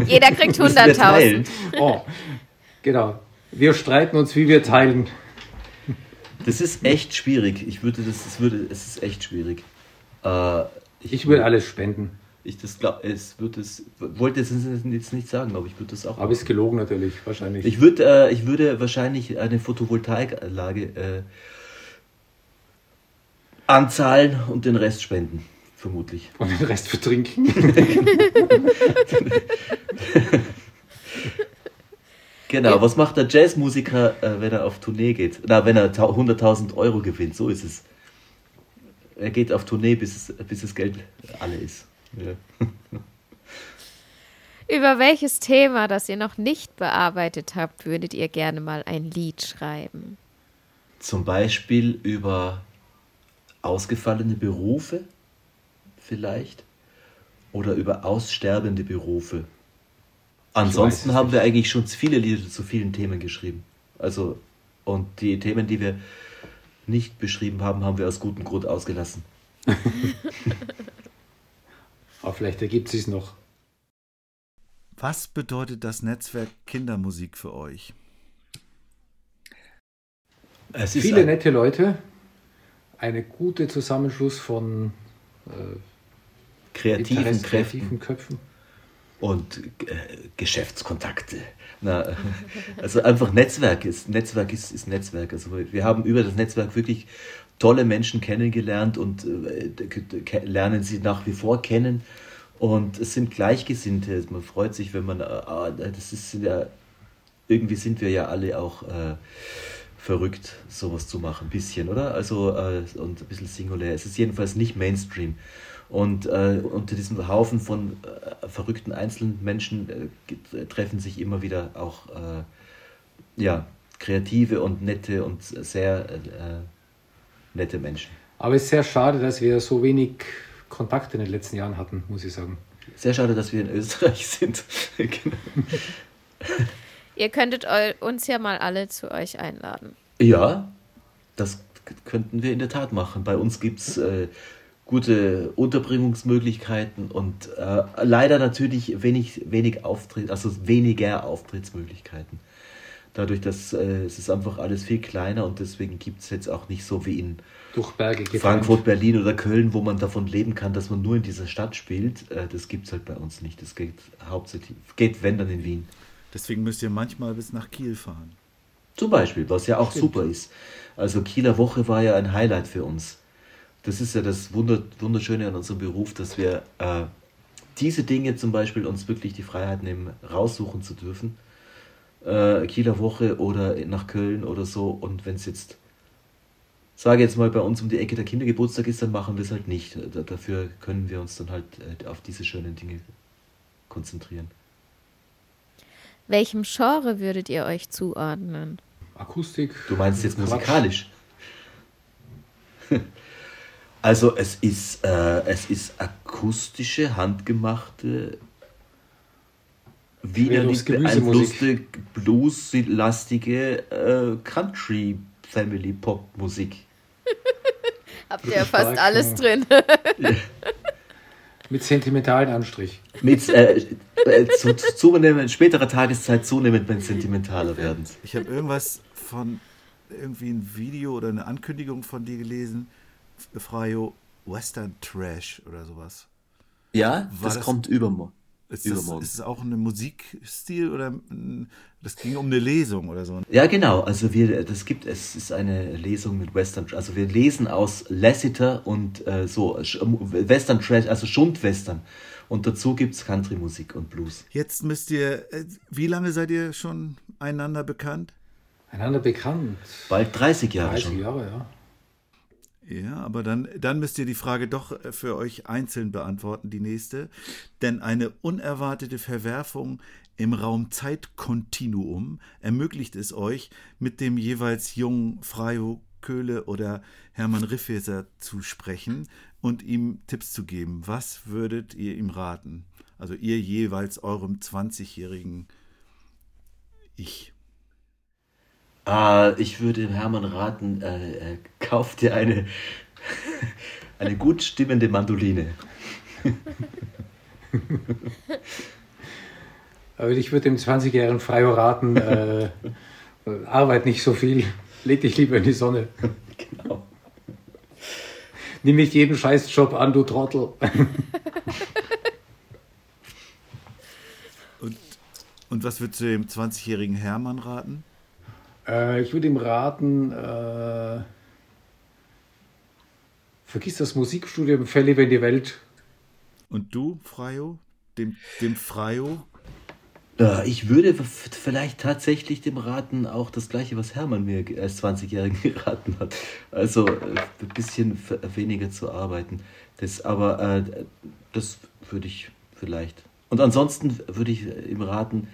Jeder kriegt Müssen wir 100.000. teilen. Oh, genau. Wir streiten uns, wie wir teilen. Das ist echt schwierig. Ich würde das, das würde, es ist echt schwierig. Äh, Ich würde alles spenden. Ich das glaub, es wird es wollte es jetzt nicht sagen, aber ich würde das auch. Aber ist gelogen natürlich, wahrscheinlich. Ich würde, äh, ich würde wahrscheinlich eine Photovoltaikanlage äh, anzahlen und den Rest spenden, vermutlich. Und den Rest vertrinken. Genau, was macht der Jazzmusiker, äh, wenn er auf Tournee geht? Na, wenn er tau- 100.000 Euro gewinnt, so ist es. Er geht auf Tournee, bis, es, bis das Geld alle ist. Ja. Über welches Thema, das ihr noch nicht bearbeitet habt, würdet ihr gerne mal ein Lied schreiben? Zum Beispiel über ausgefallene Berufe, vielleicht. Oder über aussterbende Berufe. Ansonsten haben wir eigentlich schon viele Lieder zu vielen Themen geschrieben. Also, und die Themen, die wir nicht beschrieben haben, haben wir aus gutem Grund ausgelassen. Aber vielleicht ergibt es sich noch. Was bedeutet das Netzwerk Kindermusik für euch? Es ist Viele nette Leute, eine gute Zusammenschluss von äh, kreativen kreativen Köpfen. Und äh, Geschäftskontakte. Na, also einfach Netzwerk ist Netzwerk ist, ist Netzwerk. Also wir haben über das Netzwerk wirklich tolle Menschen kennengelernt und äh, lernen sie nach wie vor kennen. Und es sind Gleichgesinnte. Man freut sich, wenn man, äh, ah, das ist ja, irgendwie sind wir ja alle auch äh, verrückt, sowas zu machen, ein bisschen, oder? Also, äh, und ein bisschen singulär. Es ist jedenfalls nicht Mainstream. Und äh, unter diesem Haufen von äh, verrückten Einzelmenschen äh, treffen sich immer wieder auch äh, ja, kreative und nette und sehr äh, nette Menschen. Aber es ist sehr schade, dass wir so wenig Kontakt in den letzten Jahren hatten, muss ich sagen. Sehr schade, dass wir in Österreich sind. Genau. Ihr könntet uns ja mal alle zu euch einladen. Ja, das könnten wir in der Tat machen. Bei uns gibt es äh, gute Unterbringungsmöglichkeiten und äh, leider natürlich wenig, wenig Auftritt, also weniger Auftrittsmöglichkeiten. Dadurch, dass äh, es ist einfach alles viel kleiner und deswegen gibt es jetzt auch nicht so wie in Durch Berge getrennt. Frankfurt, Berlin oder Köln, wo man davon leben kann, dass man nur in dieser Stadt spielt. Äh, das gibt es halt bei uns nicht. Das geht hauptsächlich, geht wenn dann in Wien. Deswegen müsst ihr manchmal bis nach Kiel fahren. Zum Beispiel, was ja auch super ist. Also Kieler Woche war ja ein Highlight für uns. Das ist ja das Wunder, Wunderschöne an unserem Beruf, dass wir äh, diese Dinge zum Beispiel uns wirklich die Freiheit nehmen, raussuchen zu dürfen. Äh, Kieler Woche oder nach Köln oder so. Und wenn es jetzt, sage jetzt mal, bei uns um die Ecke der Kindergeburtstag ist, dann machen wir es halt nicht. Da, dafür können wir uns dann halt äh, auf diese schönen Dinge konzentrieren. Welchem Genre würdet ihr euch zuordnen? Akustik. Du meinst jetzt musikalisch? Also es ist, äh, es ist akustische, handgemachte, Querlos Wiener blueslastige äh, Country Family Pop Musik. Habt ihr ja fast Stark, alles ja. drin. Mit sentimentalen Anstrich. Mit äh, äh, zu, zu, zunehmend, späterer Tageszeit zunehmend wenn sentimentaler werden. Ich habe irgendwas von irgendwie ein Video oder eine Ankündigung von dir gelesen, F- Frajo, Western Trash oder sowas. Ja, das, das- kommt übermorgen. Ist das, Übermorgen. ist es auch ein Musikstil oder das ging um eine Lesung oder so? Ja, genau. Also wir, das gibt, es ist eine Lesung mit Western. Also wir lesen aus Lassiter und äh, so Sch- Western Trash, also Schundwestern. Und dazu gibt es Country-Musik und Blues. Jetzt müsst ihr, äh, wie lange seid ihr schon einander bekannt? Einander bekannt. Bald 30 Jahre 30 schon. Jahre, ja. Ja, aber dann, dann müsst ihr die Frage doch äh, für euch einzeln beantworten, die nächste. Denn eine unerwartete Verwerfung im Raum-Zeit-Kontinuum ermöglicht es euch, mit dem jeweils jungen Freio Köhle oder Hermann Riffeser zu sprechen und ihm Tipps zu geben. Was würdet ihr ihm raten? Also ihr jeweils eurem 20-jährigen Ich. Äh, ich würde dem Hermann raten, äh, äh, kauf dir eine, eine gut stimmende Mandoline. Aber ich würde dem 20-jährigen Freier raten, äh, arbeit nicht so viel, leg dich lieber in die Sonne. Genau. Nimm nicht jeden Scheißjob an, du Trottel. Und, und was würdest du dem 20-jährigen Hermann raten? Äh, ich würde ihm raten, äh, vergiss das Musikstudium, lieber in die Welt. Und du, Freio? Dem, dem Freio? Ja, ich würde vielleicht tatsächlich dem raten, auch das gleiche, was Hermann mir als 20-Jährigen geraten hat. Also äh, ein bisschen weniger zu arbeiten. Das, aber äh, das würde ich vielleicht. Und ansonsten würde ich ihm raten,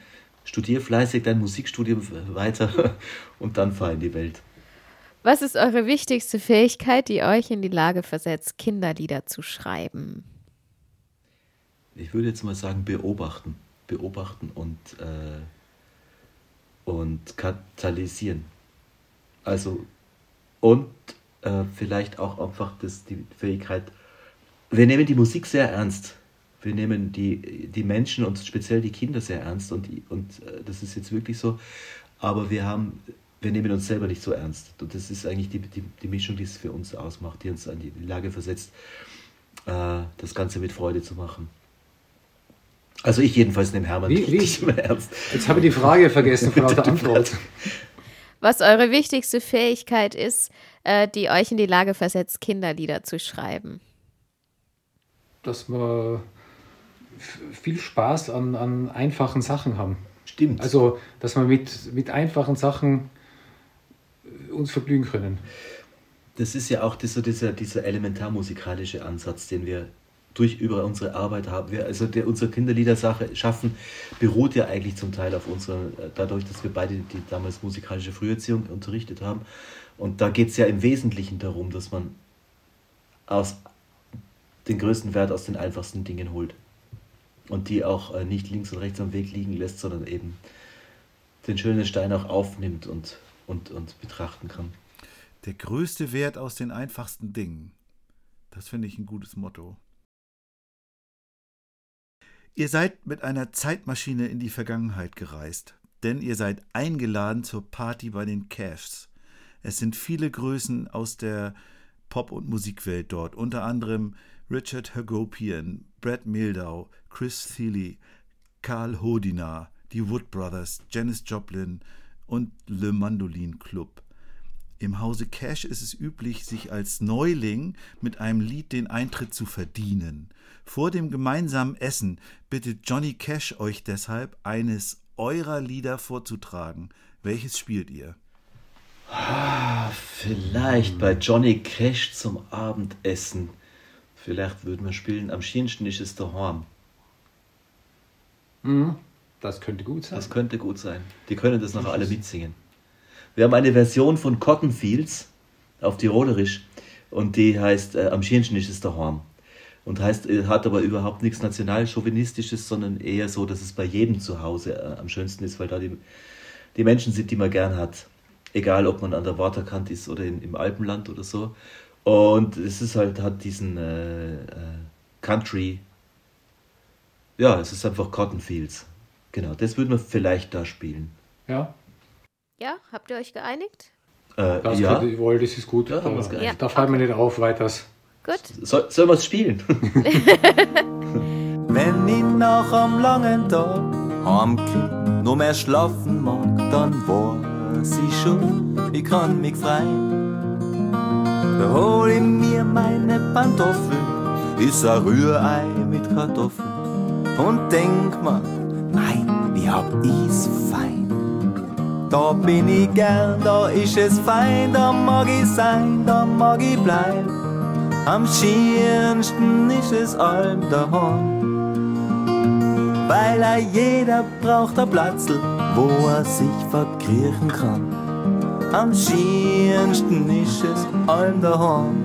studier fleißig dein Musikstudium weiter und dann fahr in die Welt. Was ist eure wichtigste Fähigkeit, die euch in die Lage versetzt, Kinderlieder zu schreiben? Ich würde jetzt mal sagen, beobachten. Beobachten und, äh, und katalysieren. Also, und äh, vielleicht auch einfach das, die Fähigkeit, wir nehmen die Musik sehr ernst. Wir nehmen die, die Menschen und speziell die Kinder sehr ernst und, und äh, das ist jetzt wirklich so. Aber wir haben, wir nehmen uns selber nicht so ernst. Und das ist eigentlich die, die, die Mischung, die es für uns ausmacht, die uns in die Lage versetzt, äh, das Ganze mit Freude zu machen. Also ich jedenfalls nehme Hermann Wie- wie- nicht mehr ernst. Jetzt habe ich die Frage vergessen von der Antwort. Was eure wichtigste Fähigkeit ist, äh, die euch in die Lage versetzt, Kinderlieder zu schreiben? Dass f- viel Spaß an, an einfachen Sachen haben. Stimmt. Also, dass wir mit, mit einfachen Sachen äh, uns verblühen können. Das ist ja auch dieser, dieser, dieser elementarmusikalische Ansatz, den wir durch über unsere Arbeit haben. Wir, also der, unsere Kinderliedersache schaffen, beruht ja eigentlich zum Teil auf unserer, äh, dadurch, dass wir beide die damals musikalische Früherziehung unterrichtet haben. Und da geht es ja im Wesentlichen darum, dass man aus den größten Wert aus den einfachsten Dingen holt. Und die auch äh, nicht links und rechts am Weg liegen lässt, sondern eben den schönen Stein auch aufnimmt und, und, und betrachten kann. Der größte Wert aus den einfachsten Dingen. Das finde ich ein gutes Motto. Ihr seid mit einer Zeitmaschine in die Vergangenheit gereist, denn ihr seid eingeladen zur Party bei den Cashs. Es sind viele Größen aus der Pop- und Musikwelt dort, unter anderem Richard Hagopian, Brad Mildau, Chris Thiele, Karl Hodina, die Wood Brothers, Janis Joplin und Le Mandolin Club. Im Hause Cash ist es üblich, sich als Neuling mit einem Lied den Eintritt zu verdienen. Vor dem gemeinsamen Essen bittet Johnny Cash euch deshalb, eines eurer Lieder vorzutragen. Welches spielt ihr? Vielleicht bei Johnny Cash zum Abendessen. Vielleicht würden wir spielen, am schönsten ist es daheim. Mhm. Das könnte gut sein. Das könnte gut sein. Die können das noch alle mitsingen. Wir haben eine Version von Cotton Fields auf Tirolerisch und die heißt äh, Am schönsten ist es daheim. Und heißt, äh, hat aber überhaupt nichts nationalchauvinistisches, sondern eher so, dass es bei jedem zu Hause äh, am schönsten ist, weil da die, die Menschen sind, die man gern hat. Egal, ob man an der Waterkant ist oder in, im Alpenland oder so. Und es ist halt, hat diesen äh, äh, Country, ja, es ist einfach Cotton Fields. Genau, das würden wir vielleicht da spielen. Ja, Ja, habt ihr euch geeinigt? Äh, das, ja, könnte, wohl, das ist gut. Ja, haben geeinigt. da fallen wir nicht auf weiters. Gut. soll, sollen wir es spielen? Wenn ich nach am langen Tag heimkomm, nur mehr schlafen mag, dann weiß ich schon, ich kann mich freien. Da hol ich mir meine Pantoffeln, ist ein Rührei mit Kartoffeln und denk mir, nein, wie hab ich's fein. Da bin ich gern, da ist es fein, da mag ich sein, da mag ich bleiben. Am schönsten ist es allem daheim. Weil er jeder braucht ein Platzl, wo er sich verkriechen kann. Am schönsten ist es allem daheim.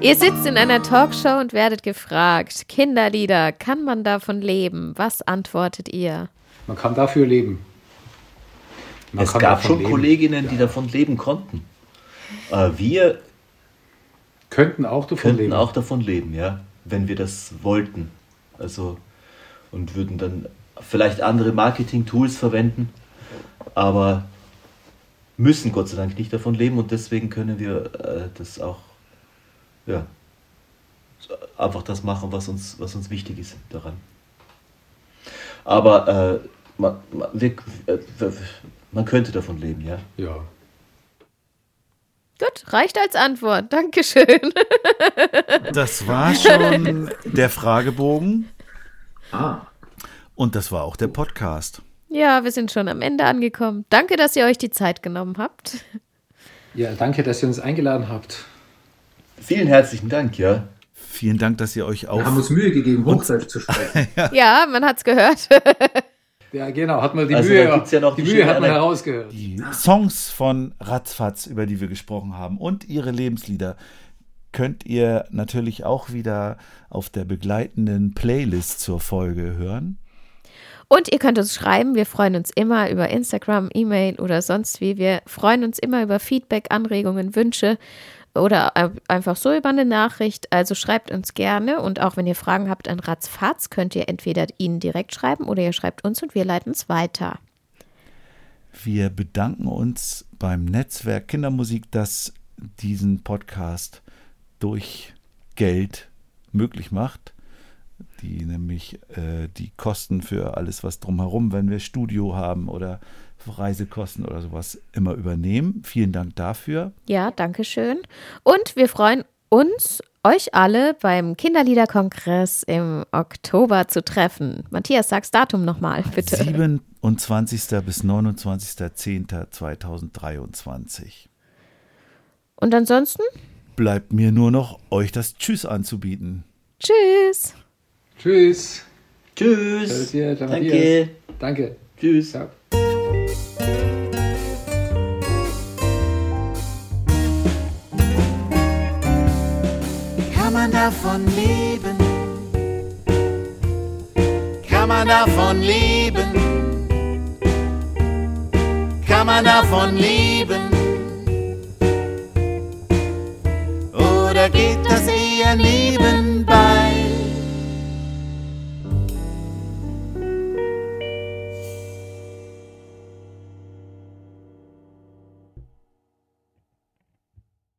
Ihr sitzt in einer Talkshow und werdet gefragt, Kinderlieder, kann man davon leben? Was antwortet ihr? Man kann dafür leben. Man es gab schon leben. Kolleginnen, die davon leben konnten. Äh, wir Könnten auch davon könnten leben. auch davon leben, ja, wenn wir das wollten. Also und würden dann vielleicht andere Marketing-Tools verwenden, aber müssen Gott sei Dank nicht davon leben und deswegen können wir äh, das auch, ja, einfach das machen, was uns, was uns wichtig ist daran. Aber äh, man, man, wir, äh, man könnte davon leben, ja. Ja. Gut, reicht als Antwort. Dankeschön. Das war schon der Fragebogen Ah. und das war auch der Podcast. Ja, wir sind schon am Ende angekommen. Danke, dass ihr euch die Zeit genommen habt. Ja, danke, dass ihr uns eingeladen habt. Vielen herzlichen Dank, ja. Vielen Dank, dass ihr euch Wir haben auch. uns Mühe gegeben, Hochdeutsch zu sprechen. Ja, man hat's gehört. ja, genau. Hat man die Also, Mühe, da gibt's ja noch die die Mühe hat man herausgehört. Die Songs von Ratzfatz, über die wir gesprochen haben, und ihre Lebenslieder könnt ihr natürlich auch wieder auf der begleitenden Playlist zur Folge hören. Und ihr könnt uns schreiben. Wir freuen uns immer über Instagram, E-Mail oder sonst wie. Wir freuen uns immer über Feedback, Anregungen, Wünsche oder einfach so über eine Nachricht. Also schreibt uns gerne. Und auch wenn ihr Fragen habt an Ratzfatz, könnt ihr entweder ihnen direkt schreiben oder ihr schreibt uns und wir leiten es weiter. Wir bedanken uns beim Netzwerk Kindermusik, das diesen Podcast durch Geld möglich macht. Die nämlich äh, die Kosten für alles, was drumherum, wenn wir Studio haben oder Reisekosten oder sowas, immer übernehmen. Vielen Dank dafür. Ja, danke schön. Und wir freuen uns, euch alle beim Kinderliederkongress im Oktober zu treffen. Matthias, sag's Datum nochmal, bitte. 27. bis 29.10.2023. Und ansonsten, Bleibt mir nur noch, euch das Tschüss anzubieten. tschüss. Tschüss. Tschüss. Danke. Danke. Tschüss. Ciao. Kann man davon leben? Kann man davon leben? Kann man davon leben? Oder geht das eher neben?